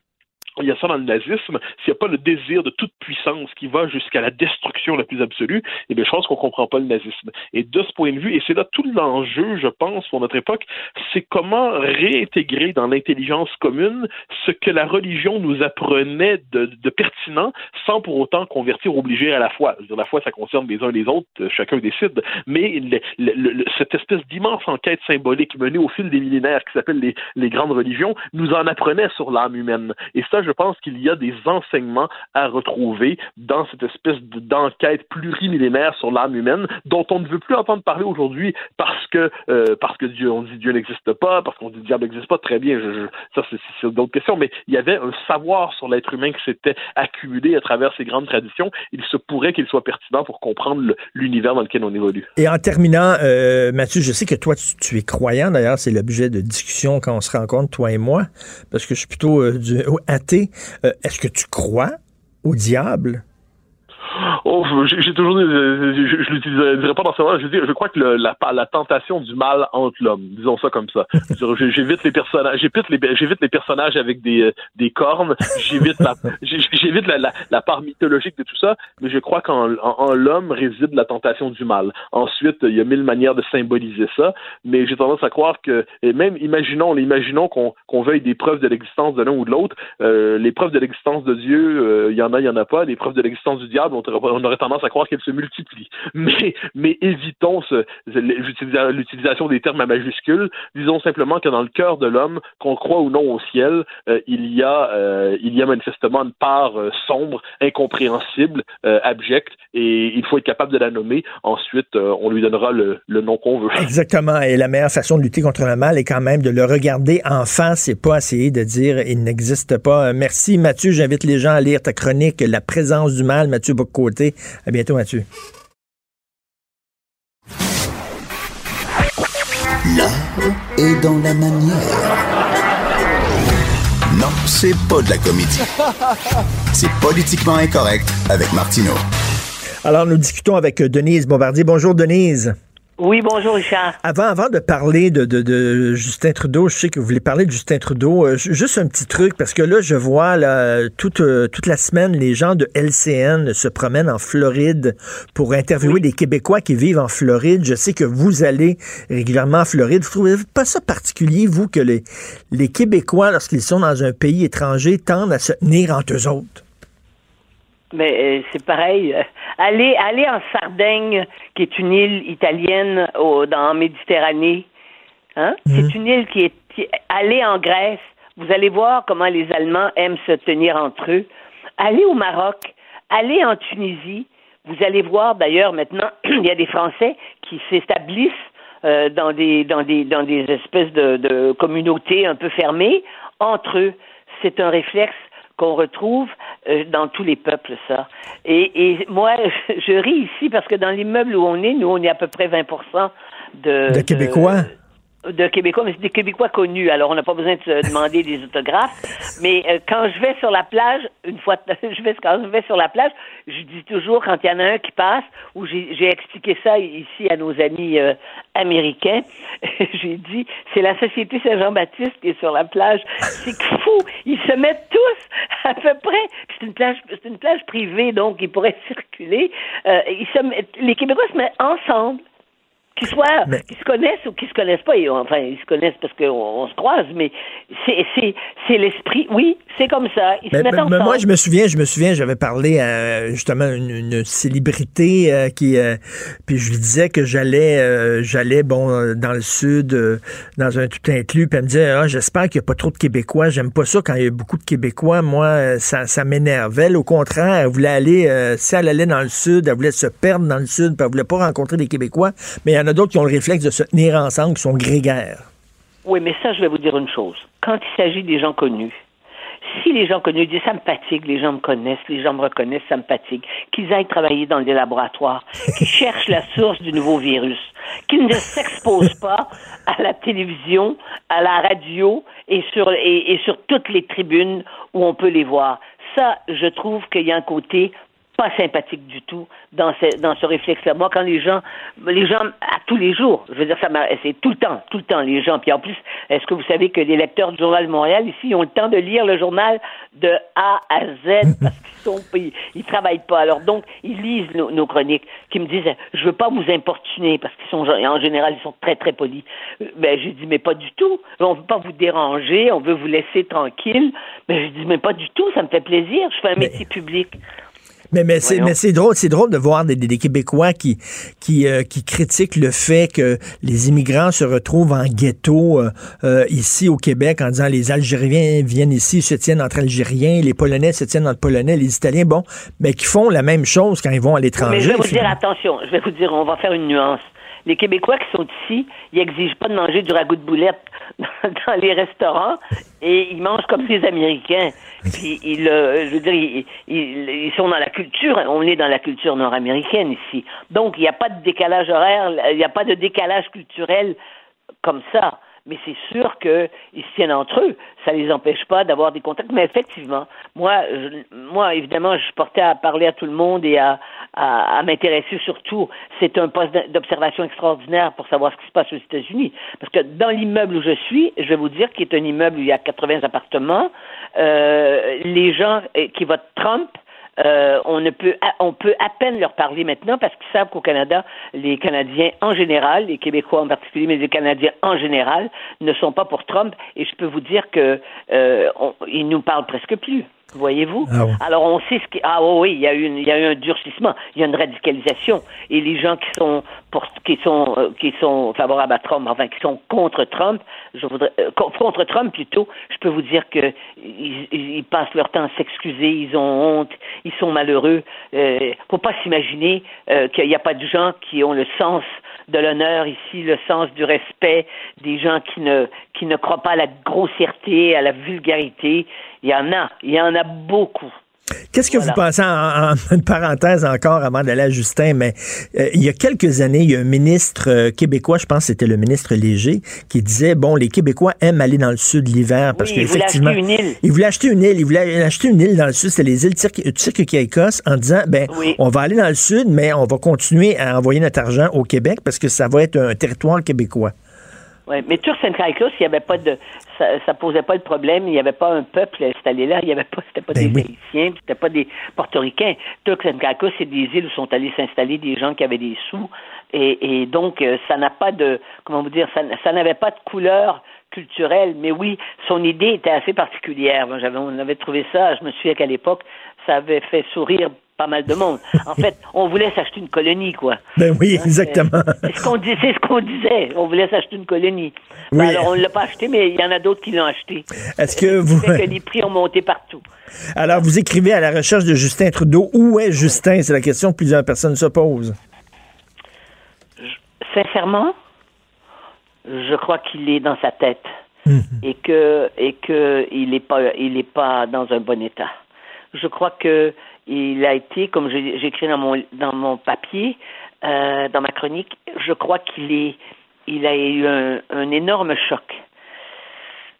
[SPEAKER 7] il y a ça dans le nazisme, s'il n'y a pas le désir de toute puissance qui va jusqu'à la destruction la plus absolue, eh bien, je pense qu'on comprend pas le nazisme. Et de ce point de vue, et c'est là tout l'enjeu, je pense, pour notre époque, c'est comment réintégrer dans l'intelligence commune ce que la religion nous apprenait de, pertinent, sans pour autant convertir, obliger à la foi. Je veux dire, la foi, ça concerne les uns et les autres, chacun décide, mais cette espèce d'immense enquête symbolique menée au fil des millénaires qui s'appelle les, les grandes religions, nous en apprenait sur l'âme humaine. Et ça, je pense qu'il y a des enseignements à retrouver dans cette espèce d'enquête plurimillénaire sur l'âme humaine dont on ne veut plus entendre parler aujourd'hui parce que euh, parce que Dieu, on dit Dieu n'existe pas, parce qu'on dit diable n'existe pas. Très bien, ça c'est d'autres questions, mais il y avait un savoir sur l'être humain qui s'était accumulé à travers ces grandes traditions. Il se pourrait qu'il soit pertinent pour comprendre l'univers dans lequel on évolue.
[SPEAKER 1] Et en terminant, euh, Mathieu, je sais que toi tu, es croyant. D'ailleurs, c'est l'objet de discussion quand on se rencontre toi et moi, parce que je suis plutôt euh, athée euh, est-ce que tu crois au diable?
[SPEAKER 7] Oh, j'ai toujours dit, je, je l'utiliserai pas dans ce moment. Je veux je crois que la, la tentation du mal entre l'homme, disons ça comme ça. J'évite les personnages, j'évite les, j'évite les personnages avec des, des cornes. J'évite la, j'évite la, la, part mythologique de tout ça. Mais je crois qu'en en, l'homme réside la tentation du mal. Ensuite, il y a mille manières de symboliser ça. Mais j'ai tendance à croire que, et même imaginons, imaginons qu'on qu'on veuille des preuves de l'existence de l'un ou de l'autre. Euh, les preuves de l'existence de Dieu, euh, il y en a, il y en a pas. Les preuves de l'existence du diable, on aurait tendance à croire qu'elle se multiplie. Mais, mais évitons l'utilisation des termes à majuscules. Disons simplement que dans le cœur de l'homme, qu'on croit ou non au ciel, euh, il, y a, euh, il y a manifestement une part euh, sombre, incompréhensible, abjecte, et il faut être capable de la nommer. Ensuite, on lui donnera le, le nom qu'on veut.
[SPEAKER 1] Exactement. Et la meilleure façon de lutter contre le mal est quand même de le regarder en face et pas essayer de dire il n'existe pas. Merci Mathieu. J'invite les gens à lire ta chronique La présence du mal, Mathieu Boccoté à bientôt, Mathieu.
[SPEAKER 2] L'art est dans la manière. Non, c'est pas de la comédie. C'est politiquement incorrect avec Martineau.
[SPEAKER 1] Alors, nous discutons avec Denise Bombardier. Bonjour, Denise.
[SPEAKER 8] Oui, bonjour Richard.
[SPEAKER 1] Avant, avant de parler de, de, Justin Trudeau, je sais que vous voulez parler de Justin Trudeau. Euh, juste un petit truc, parce que là, je vois là, toute, euh, toute la semaine, les gens de LCN se promènent en Floride pour interviewer des Québécois qui vivent en Floride. Je sais que vous allez régulièrement en Floride. Vous trouvez pas ça particulier, vous, que les, les Québécois, lorsqu'ils sont dans un pays étranger, tendent à se tenir entre eux autres?
[SPEAKER 8] Mais euh, c'est pareil. Aller, aller en Sardaigne, qui est une île italienne au, dans Méditerranée, hein? Mhm. c'est une île qui est. Aller en Grèce, vous allez voir comment les Allemands aiment se tenir entre eux. Aller au Maroc, aller en Tunisie, vous allez voir d'ailleurs maintenant, il y a des Français qui s'établissent euh, dans des dans des dans des espèces de, de communautés un peu fermées entre eux. C'est un réflexe qu'on retrouve dans tous les peuples, ça. Et, et moi, je ris ici parce que dans l'immeuble où on est, nous, on est à peu près 20 de...
[SPEAKER 1] De Québécois
[SPEAKER 8] de Québécois, mais c'est des Québécois connus, alors on n'a pas besoin de se demander des autographes. Mais euh, quand je vais sur la plage, une fois, je vais quand je vais sur la plage, je dis toujours quand il y en a un qui passe, ou j'ai expliqué ça ici à nos amis euh, américains, j'ai dit c'est la société Saint-Jean-Baptiste qui est sur la plage. C'est fou, ils se mettent tous à peu près. C'est une plage, c'est une plage privée, donc ils pourraient circuler. Euh, ils se les Québécois se mettent ensemble qu'ils soient, qu'ils se connaissent ou qu'ils se connaissent pas. enfin, ils se connaissent parce qu'on on se croise, mais c'est, c'est, c'est l'esprit. Oui, c'est comme ça. Ils se mettent ensemble.
[SPEAKER 1] Moi, je me souviens, je me souviens, j'avais parlé à justement une, une célébrité euh, qui, euh, puis je lui disais que j'allais, euh, j'allais bon dans le sud, dans un tout inclus, puis elle me disait, ah, j'espère qu'il n'y a pas trop de Québécois. J'aime pas ça quand il y a beaucoup de Québécois. Moi, ça, ça m'énervait. Au contraire, elle voulait aller, si elle allait dans le sud, elle voulait se perdre dans le sud, puis elle voulait pas rencontrer des Québécois. Mais il y en a d'autres qui ont le réflexe de se tenir ensemble, qui sont grégaires.
[SPEAKER 8] Oui, mais ça, je vais vous dire une chose. Quand il s'agit des gens connus, si les gens connus disent ça me fatigue, les gens me connaissent, les gens me reconnaissent, ça me fatigue, qu'ils aillent travailler dans des laboratoires, qu'ils cherchent la source du nouveau virus, qu'ils ne s'exposent pas à la télévision, à la radio et sur, et sur toutes les tribunes où on peut les voir. Ça, je trouve qu'il y a un côté pas sympathique du tout dans ce, dans ce réflexe-là. Moi, quand les gens, les gens, à tous les jours, je veux dire, ça c'est tout le temps, tout le temps, les gens. Puis en plus, est-ce que vous savez que les lecteurs du Journal de Montréal, ici, ont le temps de lire le journal de A à Z parce qu'ils sont, ils, ils travaillent pas. Alors donc, ils lisent nos, chroniques, qui me disent, je veux pas vous importuner parce qu'ils sont, en général, ils sont très, très polis. Ben, j'ai dit, mais pas du tout. On veut pas vous déranger, on veut vous laisser tranquille. Mais je dis, mais pas du tout, ça me fait plaisir. Je fais un métier public.
[SPEAKER 1] Mais, mais c'est, mais c'est drôle, c'est drôle de voir des, des, Québécois qui, qui, euh, qui critiquent le fait que les immigrants se retrouvent en ghetto euh, euh, ici au Québec en disant les Algériens viennent ici, se tiennent entre Algériens, les Polonais se tiennent entre Polonais, les Italiens, bon, mais qui font la même chose quand ils vont à l'étranger. Mais
[SPEAKER 8] je vais vous dire, attention, je vais vous dire, on va faire une nuance les Québécois qui sont ici, ils n'exigent pas de manger du ragoût de boulette dans les restaurants et ils mangent comme les Américains. Puis ils, je veux dire, ils, sont dans la culture. On est dans la culture nord-américaine ici. Donc il n'y a pas de décalage horaire, il n'y a pas de décalage culturel comme ça mais c'est sûr qu'ils se tiennent entre eux. Ça ne les empêche pas d'avoir des contacts. Mais effectivement, moi, moi, évidemment, je portais à parler à tout le monde et à, à, m'intéresser surtout. C'est un poste d'observation extraordinaire pour savoir ce qui se passe aux États-Unis. Parce que dans l'immeuble où je suis, je vais vous dire qu'il est un immeuble où il y a 80 appartements, euh, les gens euh, qui votent Trump, euh, on ne peut on peut à peine leur parler maintenant parce qu'ils savent qu'au Canada, les Canadiens en général, les Québécois en particulier, mais les Canadiens en général, ne sont pas pour Trump. Et je peux vous dire que euh, ils nous parlent presque plus. Voyez-vous? Ah Alors on sait ce qui. Ah oui, il y a eu il y a eu un durcissement, il y a une radicalisation. Et les gens qui sont pour, qui sont euh, qui sont favorables à Trump, enfin qui sont contre Trump, je voudrais euh, contre Trump plutôt, je peux vous dire que ils, passent leur temps à s'excuser, ils ont honte, ils sont malheureux. Euh, faut pas s'imaginer euh, qu'il n'y a pas de gens qui ont le sens de l'honneur ici, le sens du respect, des gens qui ne qui ne croient pas à la grossièreté, à la vulgarité. Il y en a, il y en a beaucoup.
[SPEAKER 1] Qu'est-ce que vous pensez, en, une parenthèse encore avant d'aller à Justin, mais euh, il y a quelques années, il y a un ministre euh, québécois, je pense que c'était le ministre Léger, qui disait, bon, les Québécois aiment aller dans le sud l'hiver parce qu'effectivement...
[SPEAKER 8] Il
[SPEAKER 1] voulait acheter une île. Il voulait acheter une île dans le sud, c'était les îles Turques en disant, ben, on va aller dans le sud, mais on va continuer à envoyer notre argent au Québec parce que ça va être un territoire québécois.
[SPEAKER 8] Oui, mais Turks and Caicos, il y avait pas de, ça, ça posait pas le problème. Il n'y avait pas un peuple installé là. Il y avait pas, c'était pas ben des Haïtiens, c'était pas des Portoricains. Turks and Caicos, c'est des îles où sont allés s'installer des gens qui avaient des sous. Et, et donc, euh, ça n'a pas de, comment vous dire, ça, ça n'avait pas de couleur culturelle. Mais oui, son idée était assez particulière. J'avais, on avait trouvé ça. Je me souviens qu'à l'époque, ça avait fait sourire pas mal de monde. En fait, on voulait s'acheter une colonie, quoi.
[SPEAKER 1] Ben oui, hein, exactement.
[SPEAKER 8] C'est ce qu'on disait, ce qu'on disait. On voulait s'acheter une colonie. Ben alors, on ne l'a pas acheté, mais il y en a d'autres qui l'ont acheté.
[SPEAKER 1] Est-ce que vous...
[SPEAKER 8] que les prix ont monté partout.
[SPEAKER 1] Alors, vous écrivez à la recherche de Justin Trudeau. Où est Justin? C'est la question que plusieurs personnes se posent.
[SPEAKER 8] Sincèrement, je crois qu'il est dans sa tête. Mhm. Et que et que il n'est pas il est pas dans un bon état. Je crois que il a été, comme j'écris dans mon, dans mon papier, euh, dans ma chronique, je crois qu'il est, il a eu un, un énorme choc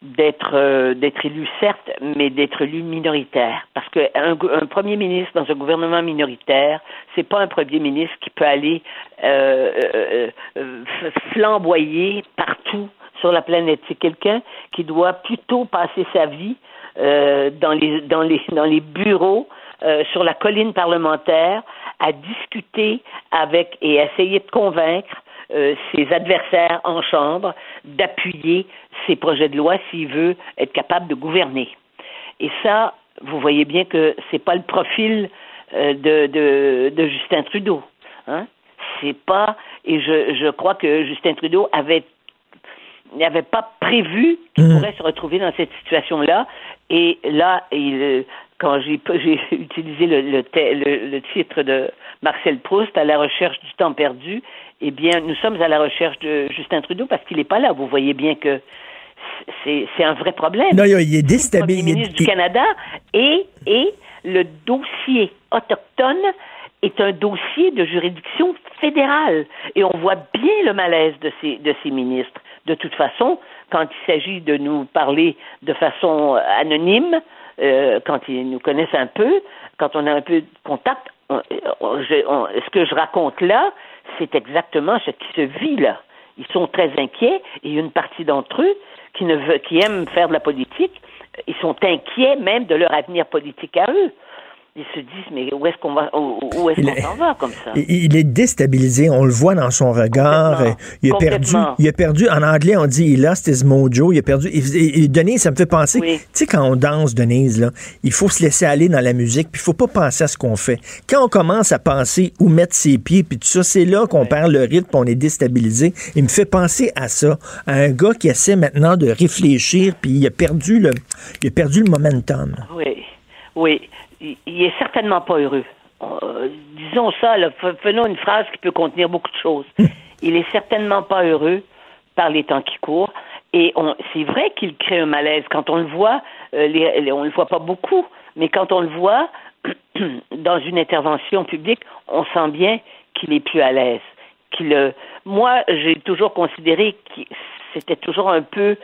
[SPEAKER 8] d'être euh, d'être élu certes, mais d'être élu minoritaire. Parce qu'un un premier ministre dans un gouvernement minoritaire, c'est pas un premier ministre qui peut aller euh, flamboyer partout sur la planète. C'est quelqu'un qui doit plutôt passer sa vie dans les dans les dans les bureaux euh, sur la colline parlementaire à discuter avec et essayer de convaincre euh, ses adversaires en chambre d'appuyer ses projets de loi s'il veut être capable de gouverner. Et ça, vous voyez bien que c'est pas le profil euh, de, de, de, Justin Trudeau. Hein? C'est pas et je, je crois que Justin Trudeau avait n'avait pas prévu qu'il mmh. pourrait se retrouver dans cette situation-là. Et là, il, quand j'ai utilisé le, le, le, titre de Marcel Proust à la recherche du temps perdu, eh bien, nous sommes à la recherche de Justin Trudeau parce qu'il n'est pas là. Vous voyez bien que c'est un vrai problème.
[SPEAKER 1] Non, il est déstabilisé.
[SPEAKER 8] Le ministre du Canada et, et le dossier autochtone est un dossier de juridiction fédérale. Et on voit bien le malaise de ces, de ces ministres. De toute façon, quand il s'agit de nous parler de façon anonyme, euh, quand ils nous connaissent un peu, quand on a un peu de contact, ce que je raconte là, c'est exactement ce qui se vit là. Ils sont très inquiets et une partie d'entre eux qui, ne qui aiment faire de la politique, ils sont inquiets même de leur avenir politique à eux ils se disent mais où est-ce qu'on va où, est-ce qu'on s'en va comme ça?
[SPEAKER 1] Il est déstabilisé, on le voit dans son regard. Il a perdu, il a perdu. En anglais, on dit il lost his mojo. Il a perdu. Et, Denise, ça me fait penser. Tu sais quand on danse, Denise là, il faut se laisser aller dans la musique, puis il faut pas penser à ce qu'on fait. Quand on commence à penser où mettre ses pieds, puis tout ça, c'est là qu'on perd le rythme, on est déstabilisé. Il me fait penser à ça, à un gars qui essaie maintenant de réfléchir, puis il a perdu le, il a perdu le momentum.
[SPEAKER 8] Oui, oui il est certainement pas heureux. Euh, disons ça, là, faisons une phrase qui peut contenir beaucoup de choses. Il est certainement pas heureux par les temps qui courent. Et c'est vrai qu'il crée un malaise. Quand on le voit, euh, les, on le voit pas beaucoup, mais quand on le voit dans une intervention publique, on sent bien qu'il est plus à l'aise. Qu'il, euh, moi, j'ai toujours considéré que c'était toujours un peu,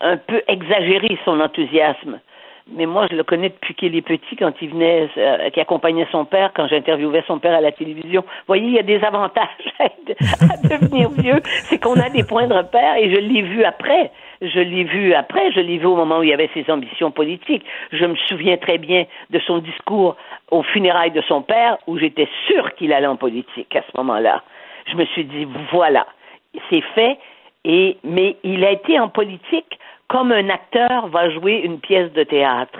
[SPEAKER 8] un peu exagéré son enthousiasme mais moi, je le connais depuis qu'il est petit, quand il venait, euh, qui accompagnait son père, quand j'interviewais son père à la télévision. Vous voyez, il y a des avantages à, devenir vieux, c'est qu'on a des points de repère, et je l'ai vu après. Je l'ai vu après, je l'ai vu au moment où il y avait ses ambitions politiques. Je me souviens très bien de son discours aux funérailles de son père, où j'étais sûr qu'il allait en politique à ce moment-là. Je me suis dit, voilà, c'est fait, et, mais il a été en politique comme un acteur va jouer une pièce de théâtre.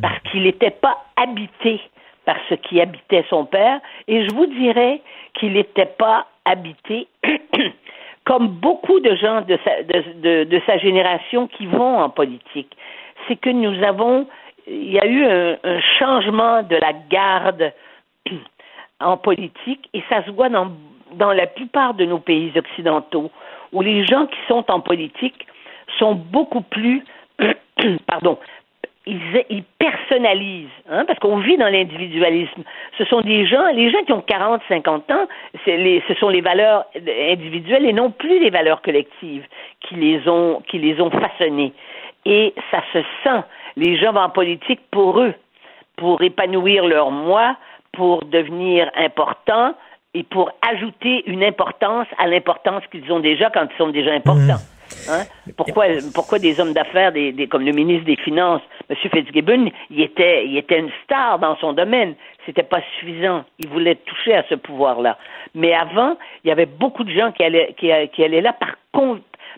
[SPEAKER 8] Parce qu'il n'était pas habité par ce qui habitait son père, et je vous dirais qu'il n'était pas habité comme beaucoup de gens de sa, génération qui vont en politique. C'est que nous avons, il y a eu un, changement de la garde en politique, et ça se voit dans la plupart de nos pays occidentaux, où les gens qui sont en politique sont beaucoup plus, pardon, ils, personnalisent, hein, parce qu'on vit dans l'individualisme. Ce sont des gens, les gens qui ont 40, 50 ans, ce sont les valeurs individuelles et non plus les valeurs collectives qui les ont, qui les ont façonnées. Et ça se sent. Les gens vont en politique pour eux, pour épanouir leur moi, pour devenir importants et pour ajouter une importance à l'importance qu'ils ont déjà quand ils sont déjà importants. Mmh. Hein? Pourquoi, pourquoi des hommes d'affaires, des, des, comme le ministre des Finances, M. Fitzgibbon, il était, il était une star dans son domaine? C'était pas suffisant. Il voulait toucher à ce pouvoir-là. Mais avant, il y avait beaucoup de gens qui allaient, qui, qui allaient là par,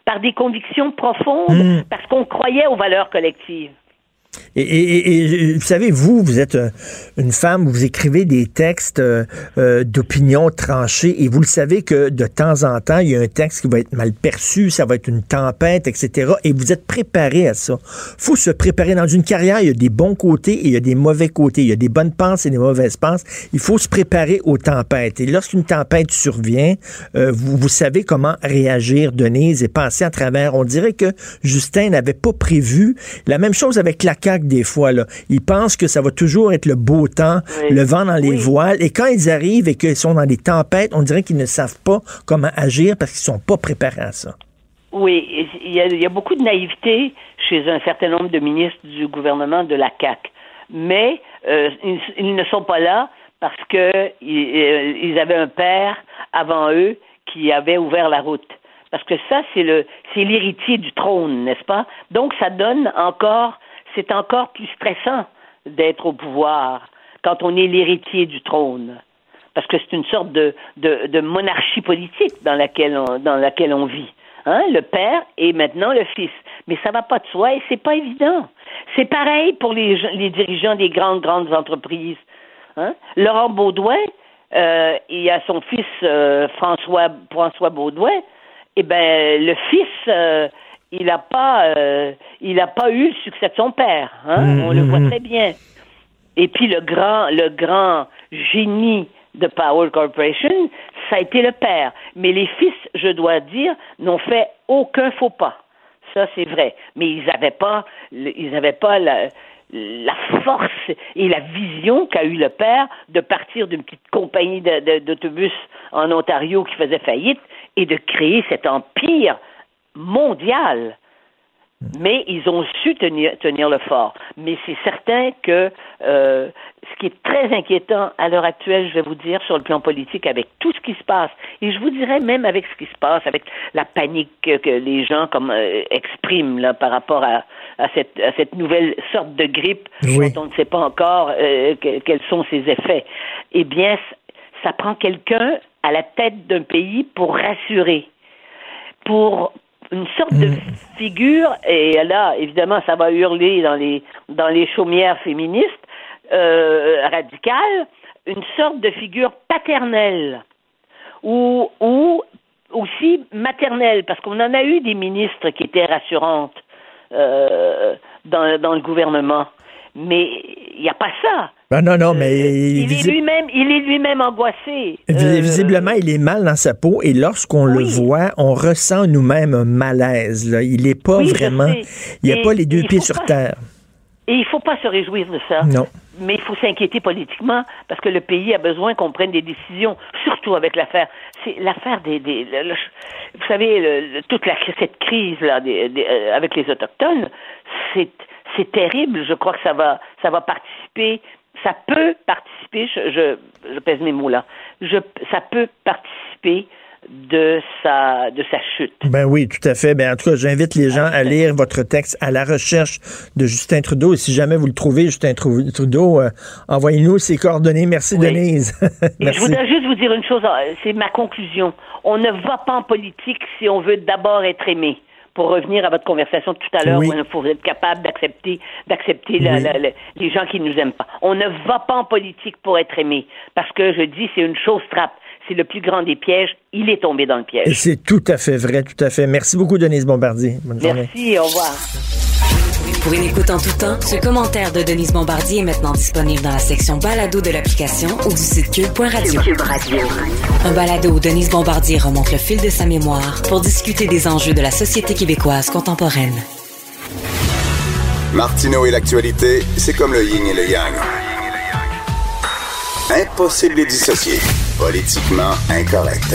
[SPEAKER 8] par des convictions profondes, mmh. parce qu'on croyait aux valeurs collectives.
[SPEAKER 1] Et, vous savez, vous, vous êtes euh, une femme, vous écrivez des textes euh, euh, d'opinion tranchés et vous le savez que de temps en temps, il y a un texte qui va être mal perçu, ça va être une tempête, etc. Et vous êtes préparé à ça. faut se préparer dans une carrière. Il y a des bons côtés et il y a des mauvais côtés. Il y a des bonnes penses et des mauvaises penses. Il faut se préparer aux tempêtes. Et lorsqu'une tempête survient, vous, vous savez comment réagir, Denise, et passer à travers. On dirait que Justin n'avait pas prévu la même chose avec la des fois. Là. Ils pensent que ça va toujours être le beau temps, le vent dans les voiles. Et quand ils arrivent et qu'ils sont dans des tempêtes, on dirait qu'ils ne savent pas comment agir parce qu'ils ne sont pas préparés à ça.
[SPEAKER 8] Oui, il y, a, beaucoup de naïveté chez un certain nombre de ministres du gouvernement de la CAC. Mais euh, ils, ne sont pas là parce que ils, avaient un père avant eux qui avait ouvert la route. Parce que ça, c'est le c'est l'héritier du trône, n'est-ce pas? Donc, ça donne encore c'est encore plus stressant d'être au pouvoir quand on est l'héritier du trône. parce que c'est une sorte de, de, monarchie politique dans laquelle on, dans laquelle on vit. Hein, le père et maintenant le fils. Mais ça va pas de soi et c'est pas évident. C'est pareil pour les, les dirigeants des grandes, grandes entreprises. Hein? Laurent Baudouin, euh, et à son fils euh, François, François Baudouin, eh ben, le fils, euh, il n'a pas, euh, il a pas eu le succès de son père. Hein? Mmh, On le voit mmh, très bien. Et puis le grand, le grand génie de Power Corporation, ça a été le père. Mais les fils, je dois dire, n'ont fait aucun faux pas. Ça, c'est vrai. Mais ils n'avaient pas, ils n'avaient pas la, la force et la vision qu'a eu le père de partir d'une petite compagnie d'autobus en Ontario qui faisait faillite et de créer cet empire mondial. Mais ils ont su tenir, tenir le fort. Mais c'est certain que euh, ce qui est très inquiétant à l'heure actuelle, je vais vous dire, sur le plan politique, avec tout ce qui se passe, et je vous dirais même avec ce qui se passe, avec la panique que, les gens comme euh, expriment là, par rapport à, à, cette, à cette nouvelle sorte de grippe dont on ne sait pas encore euh, quels sont ses effets, eh bien, ça prend quelqu'un à la tête d'un pays pour rassurer, pour une sorte de mm. figure, et là, évidemment, ça va hurler dans les, dans les chaumières féministes euh, radicales, une sorte de figure paternelle ou, ou aussi maternelle, parce qu'on en a eu des ministres qui étaient rassurantes euh, dans, dans le gouvernement. Mais il n'y a pas ça.
[SPEAKER 1] Ben non, non, mais.
[SPEAKER 8] il, est lui-même, il est lui-même angoissé.
[SPEAKER 1] Euh, visiblement, il est mal dans sa peau et lorsqu'on le voit, on ressent nous-mêmes un malaise. Là. Il n'est pas vraiment. Il n'y a pas les deux pieds sur terre.
[SPEAKER 8] Et il ne faut pas se réjouir de ça.
[SPEAKER 1] Non.
[SPEAKER 8] Mais il faut s'inquiéter politiquement parce que le pays a besoin qu'on prenne des décisions, surtout avec l'affaire. C'est l'affaire des. vous savez, toute la, cette crise là, euh, avec les autochtones, c'est c'est terrible. Je crois que ça va, ça va participer ça peut participer, je, je, pèse mes mots là, je, ça peut participer de sa, de sa chute.
[SPEAKER 1] Ben oui, tout à fait. Ben, en tout cas, j'invite les gens à lire votre texte à la recherche de Justin Trudeau. Et si jamais vous le trouvez, Justin Trudeau, euh, envoyez-nous ses coordonnées. Merci, Denise.
[SPEAKER 8] Je voudrais juste vous dire une chose, euh, c'est ma conclusion. On ne va pas en politique si on veut d'abord être aimé pour revenir à votre conversation tout à l'heure, il faut être capable d'accepter, d'accepter les gens qui ne nous aiment pas. On ne va pas en politique pour être aimé, parce que je dis, c'est une chose trappe. C'est le plus grand des pièges. Il est tombé dans le piège.
[SPEAKER 1] c'est tout à fait vrai, tout à fait. Merci beaucoup, Denise Bombardier.
[SPEAKER 8] Bonne Merci, au revoir.
[SPEAKER 4] Pour une écoute en tout temps, ce commentaire de Denise Bombardier est maintenant disponible dans la section balado de l'application ou du site cube.radio. Cube Radio. Un balado où Denise Bombardier remonte le fil de sa mémoire pour discuter des enjeux de la société québécoise contemporaine.
[SPEAKER 2] Martineau et l'actualité, c'est comme le yin et le yang. Impossible de dissocier. Politiquement incorrect.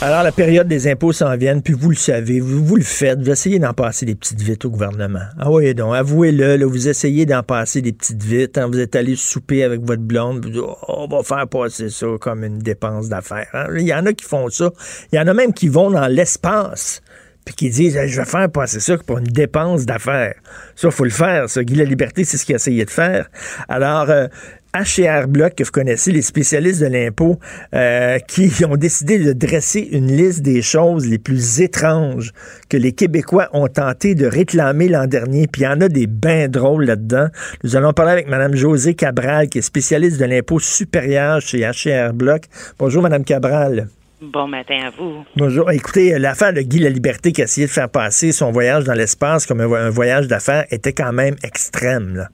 [SPEAKER 1] Alors, la période des impôts s'en vient, puis vous le savez, vous, vous le faites, vous essayez d'en passer des petites vites au gouvernement. Ah oui, donc, avouez-le, vous essayez d'en passer des petites vites. Hein, vous êtes allé souper avec votre blonde, vous oh, on va faire passer ça comme une dépense d'affaires. Hein. Il y en a qui font ça. Il y en a même qui vont dans l'espace puis qui disent je vais faire passer ça pour une dépense d'affaires. Ça, faut le faire. Ça. Guy La Liberté, c'est ce qu'il a essayé de faire. Alors, euh, HR Block, que vous connaissez, les spécialistes de l'impôt, euh, qui ont décidé de dresser une liste des choses les plus étranges que les Québécois ont tenté de réclamer l'an dernier. Puis il y en a des bains drôles là-dedans. Nous allons parler avec Mme Josée Cabral, qui est spécialiste de l'impôt supérieur chez HR Block. Bonjour, Mme Cabral.
[SPEAKER 9] Bon matin à vous.
[SPEAKER 1] Bonjour. Écoutez, l'affaire de Guy La Liberté qui a essayé de faire passer son voyage dans l'espace comme un, voyage d'affaires était quand même extrême. Là.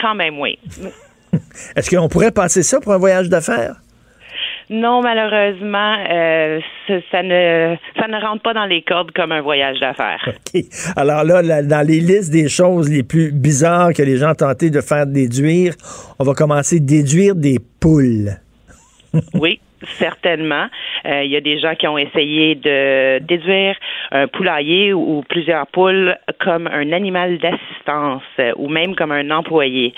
[SPEAKER 9] Quand même, oui.
[SPEAKER 1] Est-ce qu'on pourrait passer ça pour un voyage d'affaires?
[SPEAKER 9] Non, malheureusement, euh, ça, ne, ça ne rentre pas dans les cordes comme un voyage d'affaires.
[SPEAKER 1] OK. Alors là, dans les listes des choses les plus bizarres que les gens ont tenté de faire déduire, on va commencer à déduire des poules.
[SPEAKER 9] oui. Certainement. Euh, il y a des gens qui ont essayé de déduire un poulailler ou, plusieurs poules comme un animal d'assistance euh, ou même comme un employé.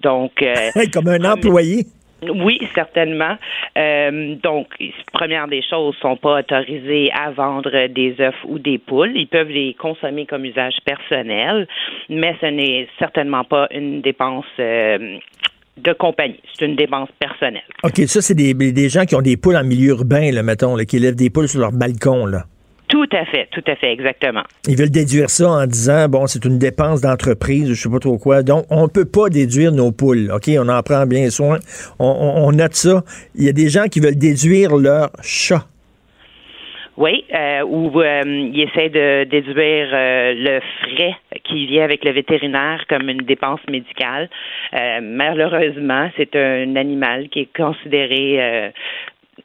[SPEAKER 9] Donc, euh,
[SPEAKER 1] comme un employé.
[SPEAKER 9] Oui, certainement. donc, première des choses, sont pas autorisés à vendre des œufs ou des poules. Ils peuvent les consommer comme usage personnel, mais ce n'est certainement pas une dépense de compagnie. C'est une dépense personnelle.
[SPEAKER 1] OK, ça, c'est des, des gens qui ont des poules en milieu urbain, là, mettons, là, qui élèvent des poules sur leur balcon, là.
[SPEAKER 9] Tout à fait, tout à fait, exactement.
[SPEAKER 1] Ils veulent déduire ça en disant, bon, c'est une dépense d'entreprise, je sais pas trop quoi. Donc, on peut pas déduire nos poules, OK? On en prend bien soin. On, on- on note ça. Il y a des gens qui veulent déduire leur chat.
[SPEAKER 9] Oui, euh, ou euh, il essaie de déduire euh, le frais qui vient avec le vétérinaire comme une dépense médicale. Euh, malheureusement, c'est un animal qui est considéré euh,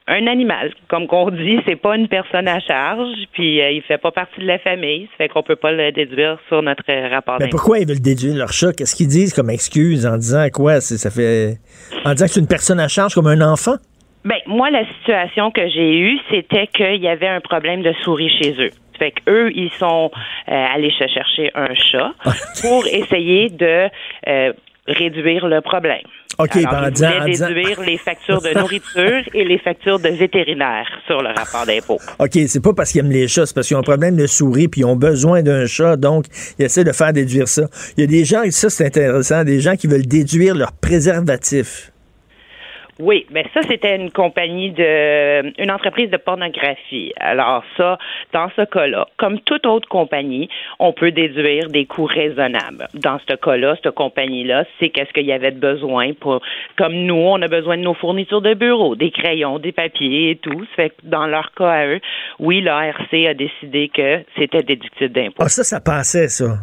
[SPEAKER 9] un animal, comme qu'on dit, c'est pas une personne à charge, puis euh, il fait pas partie de la famille, ça fait qu'on peut pas le déduire sur notre rapport
[SPEAKER 1] Mais pourquoi ils veulent déduire leur chat? Qu'est-ce qu'ils disent comme excuse en disant quoi? C'est- Ça fait. En disant que c'est une personne à charge comme un enfant?
[SPEAKER 9] Ben, moi, la situation que j'ai eue, c'était qu'il y avait un problème de souris chez eux. Fait qu'eux, ils sont euh, allés chercher un chat pour essayer de euh, réduire le problème.
[SPEAKER 1] OK,
[SPEAKER 9] Alors,
[SPEAKER 1] ben, disant-
[SPEAKER 9] déduire les factures de nourriture et les factures de vétérinaire sur le rapport d'impôt.
[SPEAKER 1] OK, c'est pas parce qu'ils aiment les chats, c'est parce qu'ils ont un problème de souris puis ils ont besoin d'un chat, donc ils essaient de faire déduire ça. Il y a des gens, et ça c'est intéressant, des gens qui veulent déduire leur préservatif.
[SPEAKER 9] Oui, mais ça, c'était une compagnie de, une entreprise de pornographie. Alors ça, dans ce cas-là, comme toute autre compagnie, on peut déduire des coûts raisonnables. Dans ce cas-là, cette compagnie-là, c'est qu'est-ce qu'il y avait de besoin pour, comme nous, on a besoin de nos fournitures de bureau, des crayons, des papiers et tout. Ça fait que dans leur cas à eux, oui, l'ARC a décidé que c'était déductible d'impôt.
[SPEAKER 1] Ah, ça, ça passait, ça.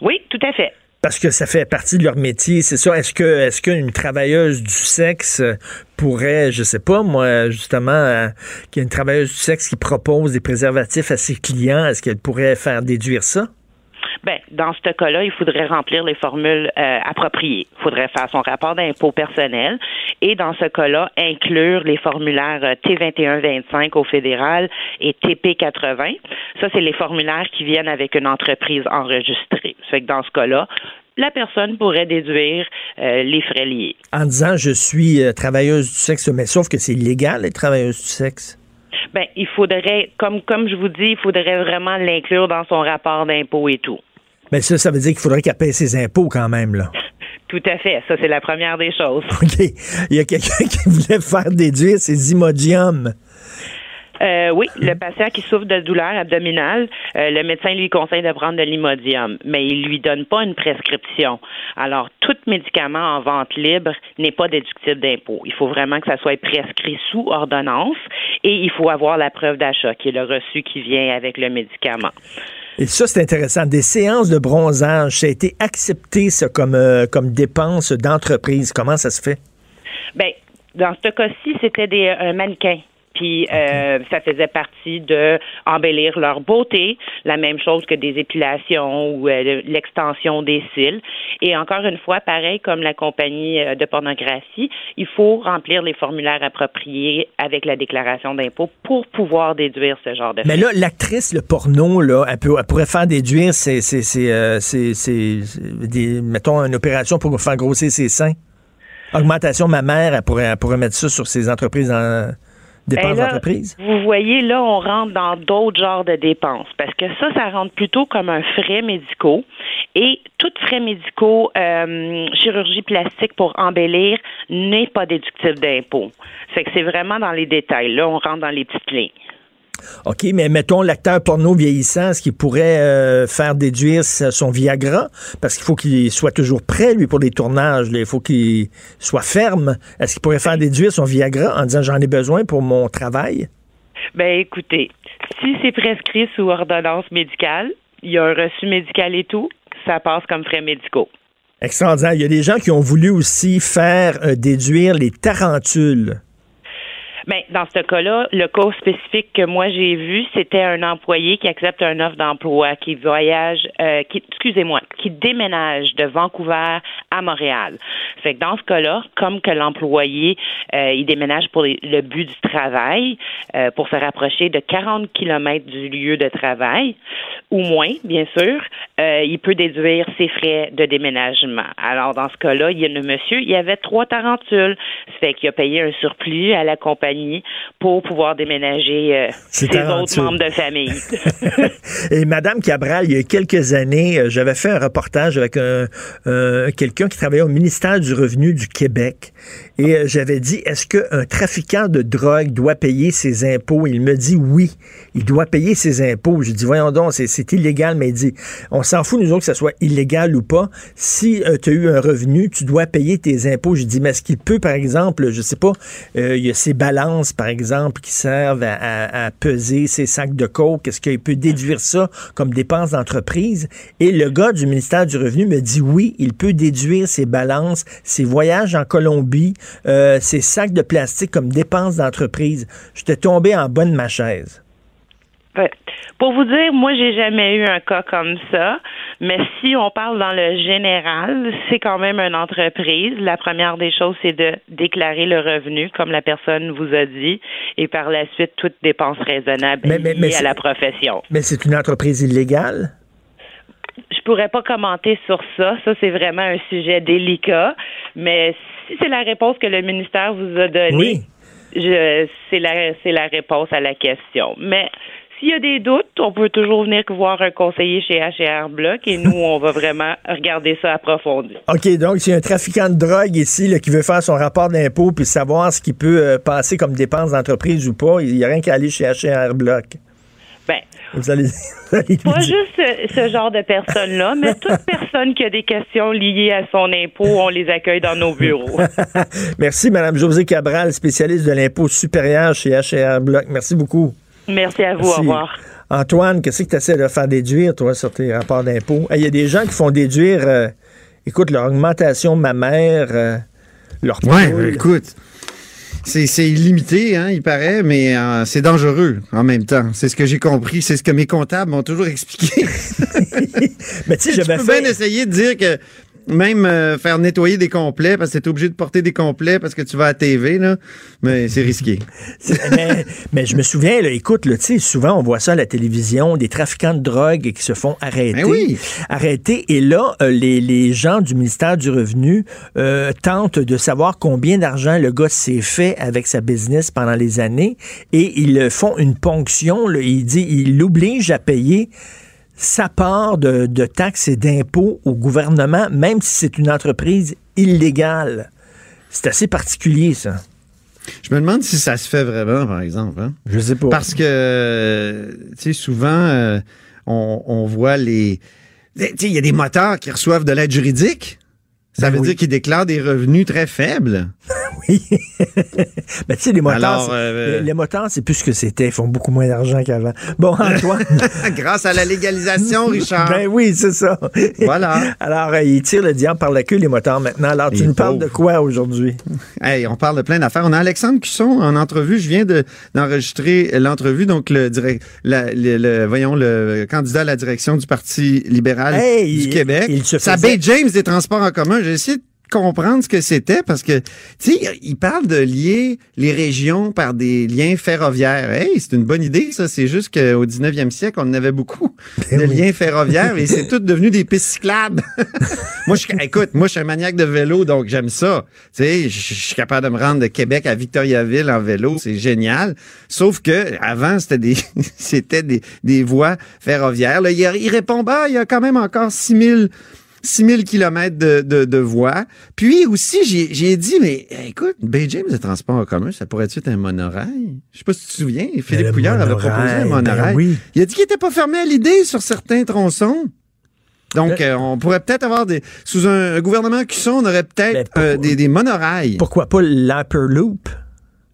[SPEAKER 9] Oui, tout à fait.
[SPEAKER 1] Parce que ça fait partie de leur métier, c'est ça. Est-ce que est-ce qu'une travailleuse du sexe pourrait, je sais pas, moi, justement, euh, qu'il y a une travailleuse du sexe qui propose des préservatifs à ses clients, est-ce qu'elle pourrait faire déduire ça?
[SPEAKER 9] Ben, dans ce cas-là, il faudrait remplir les formules euh, appropriées. Il faudrait faire son rapport d'impôt personnel et dans ce cas-là, inclure les formulaires euh, T2125 au fédéral et TP80. Ça, c'est les formulaires qui viennent avec une entreprise enregistrée. Ça fait que dans ce cas-là, la personne pourrait déduire euh, les frais liés.
[SPEAKER 1] En disant je suis euh, travailleuse du sexe, mais sauf que c'est illégal être travailleuse du sexe?
[SPEAKER 9] Ben, il faudrait, comme comme je vous dis, il faudrait vraiment l'inclure dans son rapport d'impôt et tout.
[SPEAKER 1] Mais ça, ça veut dire qu'il faudrait qu'elle paye ses impôts quand même, là.
[SPEAKER 9] Tout à fait. Ça, c'est la première des choses.
[SPEAKER 1] OK. Il y a quelqu'un qui voulait faire déduire ses imodiums.
[SPEAKER 9] Euh, oui, le patient qui souffre de douleurs abdominales, euh, le médecin lui conseille de prendre de l'imodium, mais il lui donne pas une prescription. Alors, tout médicament en vente libre n'est pas déductible d'impôt. Il faut vraiment que ça soit prescrit sous ordonnance et il faut avoir la preuve d'achat, qui est le reçu qui vient avec le médicament.
[SPEAKER 1] Et ça, c'est intéressant. Des séances de bronzage, ça a été accepté, ça, comme, euh, comme dépense d'entreprise. Comment ça se fait?
[SPEAKER 9] Ben, dans ce cas-ci, c'était des un mannequin. Puis euh, ça faisait partie de embellir leur beauté, la même chose que des épilations ou euh, l'extension des cils. Et encore une fois, pareil comme la compagnie euh, de pornographie, il faut remplir les formulaires appropriés avec la déclaration d'impôt pour pouvoir déduire ce genre de
[SPEAKER 1] Mais là, l'actrice, le porno, là, elle, peut- elle pourrait faire déduire ses, euh, des, mettons, une opération pour faire grossir ses seins. Augmentation mammaire, elle pourrait, elle pourrait mettre ça sur ses entreprises en dépenses
[SPEAKER 9] Ben
[SPEAKER 1] d'entreprise?
[SPEAKER 9] Vous voyez, là, on rentre dans d'autres genres de dépenses parce que ça, ça rentre plutôt comme un frais médicaux. Et tout frais médicaux, euh, chirurgie plastique pour embellir n'est pas déductible d'impôt. Fait que c'est vraiment dans les détails. Là, on rentre dans les petites lignes.
[SPEAKER 1] OK, mais mettons l'acteur porno vieillissant, est-ce qu'il pourrait euh, faire déduire son Viagra? Parce qu'il faut qu'il soit toujours prêt, lui, pour les tournages. là. Il faut qu'il soit ferme. Est-ce qu'il pourrait faire déduire son Viagra en disant j'en ai besoin pour mon travail?
[SPEAKER 9] Ben écoutez, si c'est prescrit sous ordonnance médicale, il y a un reçu médical et tout, ça passe comme frais médicaux.
[SPEAKER 1] Extraordinaire. Il y a des gens qui ont voulu aussi faire euh, déduire les tarentules.
[SPEAKER 9] Mais dans ce cas-là, le cas spécifique que moi j'ai vu, c'était un employé qui accepte un offre d'emploi, qui voyage, euh, qui, excusez-moi, qui déménage de Vancouver à Montréal. Fait que dans ce cas-là, comme que l'employé, euh, il déménage pour le but du travail, euh, pour se rapprocher de 40 kilomètres du lieu de travail, ou moins, bien sûr, euh, il peut déduire ses frais de déménagement. Alors, dans ce cas-là, il y a le monsieur, il y avait trois tarentules. Ça fait qu'il a payé un surplus à la compagnie compagnie pour pouvoir déménager euh, ses autres membres de famille.
[SPEAKER 1] Et Madame Cabral, il y a quelques années, euh, j'avais fait un reportage avec un, quelqu'un qui travaillait au ministère du Revenu du Québec. Et euh, j'avais dit, est-ce qu'un trafiquant de drogue doit payer ses impôts? Il me dit oui, il doit payer ses impôts. Je dis, voyons donc, c'est illégal, mais il dit, on s'en fout, nous autres, que ça soit illégal ou pas. Si tu as eu un revenu, tu dois payer tes impôts. Je dis, mais est-ce qu'il peut, par exemple, je sais pas, il y a ses balances, par exemple, qui servent à, peser ses sacs de coke. Est-ce qu'il peut déduire ça comme dépenses d'entreprise? Et le gars du ministère du Revenu me dit oui, il peut déduire ses balances, ses voyages en Colombie, euh, ses sacs de plastique comme dépenses d'entreprise. J'étais tombé en bas de ma chaise.
[SPEAKER 9] Pour vous dire, moi, j'ai jamais eu un cas comme ça, mais si on parle dans le général, c'est quand même une entreprise. La première des choses, c'est de déclarer le revenu, comme la personne vous a dit, et par la suite, toute dépense raisonnable liée à la profession.
[SPEAKER 1] Mais c'est une entreprise illégale?
[SPEAKER 9] Je pourrais pas commenter sur ça. Ça, c'est vraiment un sujet délicat. Mais si c'est la réponse que le ministère vous a donnée, c'est la, c'est la réponse à la question. Mais s'il y a des doutes, on peut toujours venir voir un conseiller chez HR Block et nous, on va vraiment regarder ça approfondi.
[SPEAKER 1] OK, donc s'il y a un trafiquant de drogue ici qui veut faire son rapport d'impôt puis savoir ce qui peut euh, passer comme dépense d'entreprise ou pas, il n'y a rien qu'à aller chez HR Block.
[SPEAKER 9] Ben, vous allez, pas juste ce, genre de personnes-là, mais toute personne qui a des questions liées à son impôt, on les accueille dans nos bureaux.
[SPEAKER 1] Merci, Mme José Cabral, spécialiste de l'impôt supérieur chez HR Block. Merci beaucoup.
[SPEAKER 9] Merci à vous. Au revoir.
[SPEAKER 1] Antoine, qu'est-ce que tu essaies de faire déduire, toi, sur tes rapports d'impôts? Il y a des gens qui font déduire, euh, écoute, leur augmentation mammaire, euh, leur
[SPEAKER 10] Oui, écoute. C'est illimité, hein, il paraît, mais euh, c'est dangereux en même temps. C'est ce que j'ai compris, c'est ce que mes comptables m'ont toujours expliqué.
[SPEAKER 1] mais tu sais, j'avais
[SPEAKER 10] fait. bien essayer de dire que même euh, faire nettoyer des complets parce que tu es obligé de porter des complets parce que tu vas à TV, là, mais c'est risqué.
[SPEAKER 1] mais, je me souviens, là, écoute, là, souvent on voit ça à la télévision, des trafiquants de drogue qui se font arrêter.
[SPEAKER 10] Ben oui.
[SPEAKER 1] Arrêter. Et là, euh, les, les, gens du ministère du Revenu euh, tentent de savoir combien d'argent le gars s'est fait avec sa business pendant les années et ils font une ponction. Là, il dit, il l'oblige à payer sa part de, taxes et d'impôts au gouvernement, même si c'est une entreprise illégale. C'est assez particulier, ça.
[SPEAKER 10] Je me demande si ça se fait vraiment, par exemple. Hein?
[SPEAKER 1] Je sais pas.
[SPEAKER 10] Parce que, tu sais, souvent, euh, on, on, voit les... Tu sais, il y a des moteurs qui reçoivent de l'aide juridique. Ça ben veut dire qu'ils déclarent des revenus très faibles.
[SPEAKER 1] Oui. Mais tu sais, les moteurs, euh, les, c'est plus ce que c'était. Ils font beaucoup moins d'argent qu'avant. Bon, Antoine.
[SPEAKER 10] Grâce à la légalisation, Richard.
[SPEAKER 1] ben oui, c'est ça.
[SPEAKER 10] Voilà.
[SPEAKER 1] Alors, euh, ils tirent le diable par la queue, les moteurs, maintenant. Alors, tu nous parles de quoi aujourd'hui?
[SPEAKER 10] Hey, on parle de plein d'affaires. On a Alexandre Cusson en entrevue. Je viens d'enregistrer l'entrevue. Donc, le, direct, le, voyons, le candidat à la direction du Parti libéral du Québec. Il se faisait... James des transports en commun j'ai essayé de comprendre ce que c'était parce que, tu sais, il parle de lier les régions par des liens ferroviaires. Hey, c'est une bonne idée, ça. C'est juste qu'au 19e siècle, on en avait beaucoup ben de liens ferroviaires et c'est tout devenu des pistes cyclables. moi, je, écoute, moi, je suis un maniaque de vélo, donc j'aime ça. Tu sais, je suis capable de me rendre de Québec à Victoriaville en vélo. C'est génial. Sauf que, avant, c'était des, c'était des, des voies ferroviaires. Là, il, il répond, bah, il y a quand même encore 6000 6000 km de, de, de voies. Puis aussi, j'ai dit, mais écoute, Bay James de transport en commun, ça pourrait être un monorail? Je sais pas si tu te souviens, Philippe Pouillard avait proposé un ben monorail. oui. Il a dit qu'il n'était pas fermé à l'idée sur certains tronçons. Donc, euh, on pourrait peut-être avoir des. Sous un, gouvernement Cusson, on aurait peut-être ben, euh, des, des, monorails.
[SPEAKER 1] Pourquoi pas l'Hyperloop?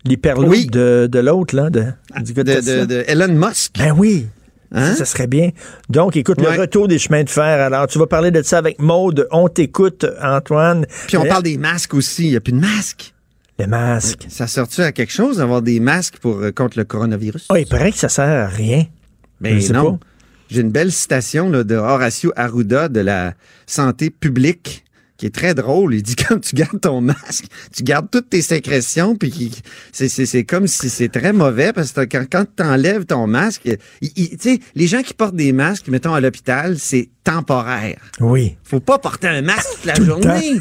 [SPEAKER 1] L'Hyperloop oui. de, de l'autre, là, de,
[SPEAKER 10] de, de, de, Elon Musk.
[SPEAKER 1] Ben oui. Hein? Ça serait bien. Donc, écoute, le retour des chemins de fer. Alors, tu vas parler de ça avec Maude. On t'écoute, Antoine.
[SPEAKER 10] Puis on parle des masques aussi. Il n'y a plus de masques.
[SPEAKER 1] Les masques.
[SPEAKER 10] Ça sort-tu à quelque chose d'avoir des masques pour, euh, contre le coronavirus?
[SPEAKER 1] Oh, il paraît que ça sert à rien.
[SPEAKER 10] Mais non. J'ai une belle citation de Horacio Arruda de la santé publique qui est très drôle. Il dit quand tu gardes ton masque, tu gardes toutes tes sécrétions, puis c'est comme si c'est très mauvais parce que quand, quand tu enlèves ton masque, tu sais, les gens qui portent des masques, mettons à l'hôpital, c'est temporaire.
[SPEAKER 1] Oui.
[SPEAKER 10] Faut pas porter un masque toute la journée.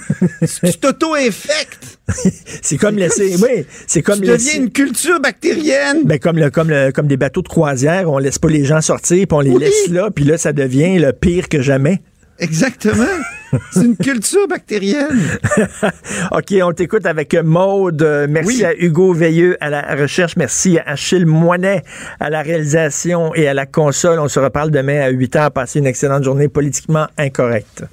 [SPEAKER 10] tu t'auto-infectes.
[SPEAKER 1] c'est comme laisser, oui, c'est comme
[SPEAKER 10] tu deviens une culture bactérienne.
[SPEAKER 1] Ben comme le, comme le, comme des bateaux de croisière, on laisse pas les gens sortir, puis on les laisse là, puis là ça devient le pire que jamais.
[SPEAKER 10] Exactement. C'est une culture bactérienne.
[SPEAKER 1] OK, on t'écoute avec Maude. Merci à Hugo Veilleux à la recherche. Merci à Achille Moinet à la réalisation et à la console. On se reparle demain à 8 h. Passez une excellente journée politiquement incorrecte.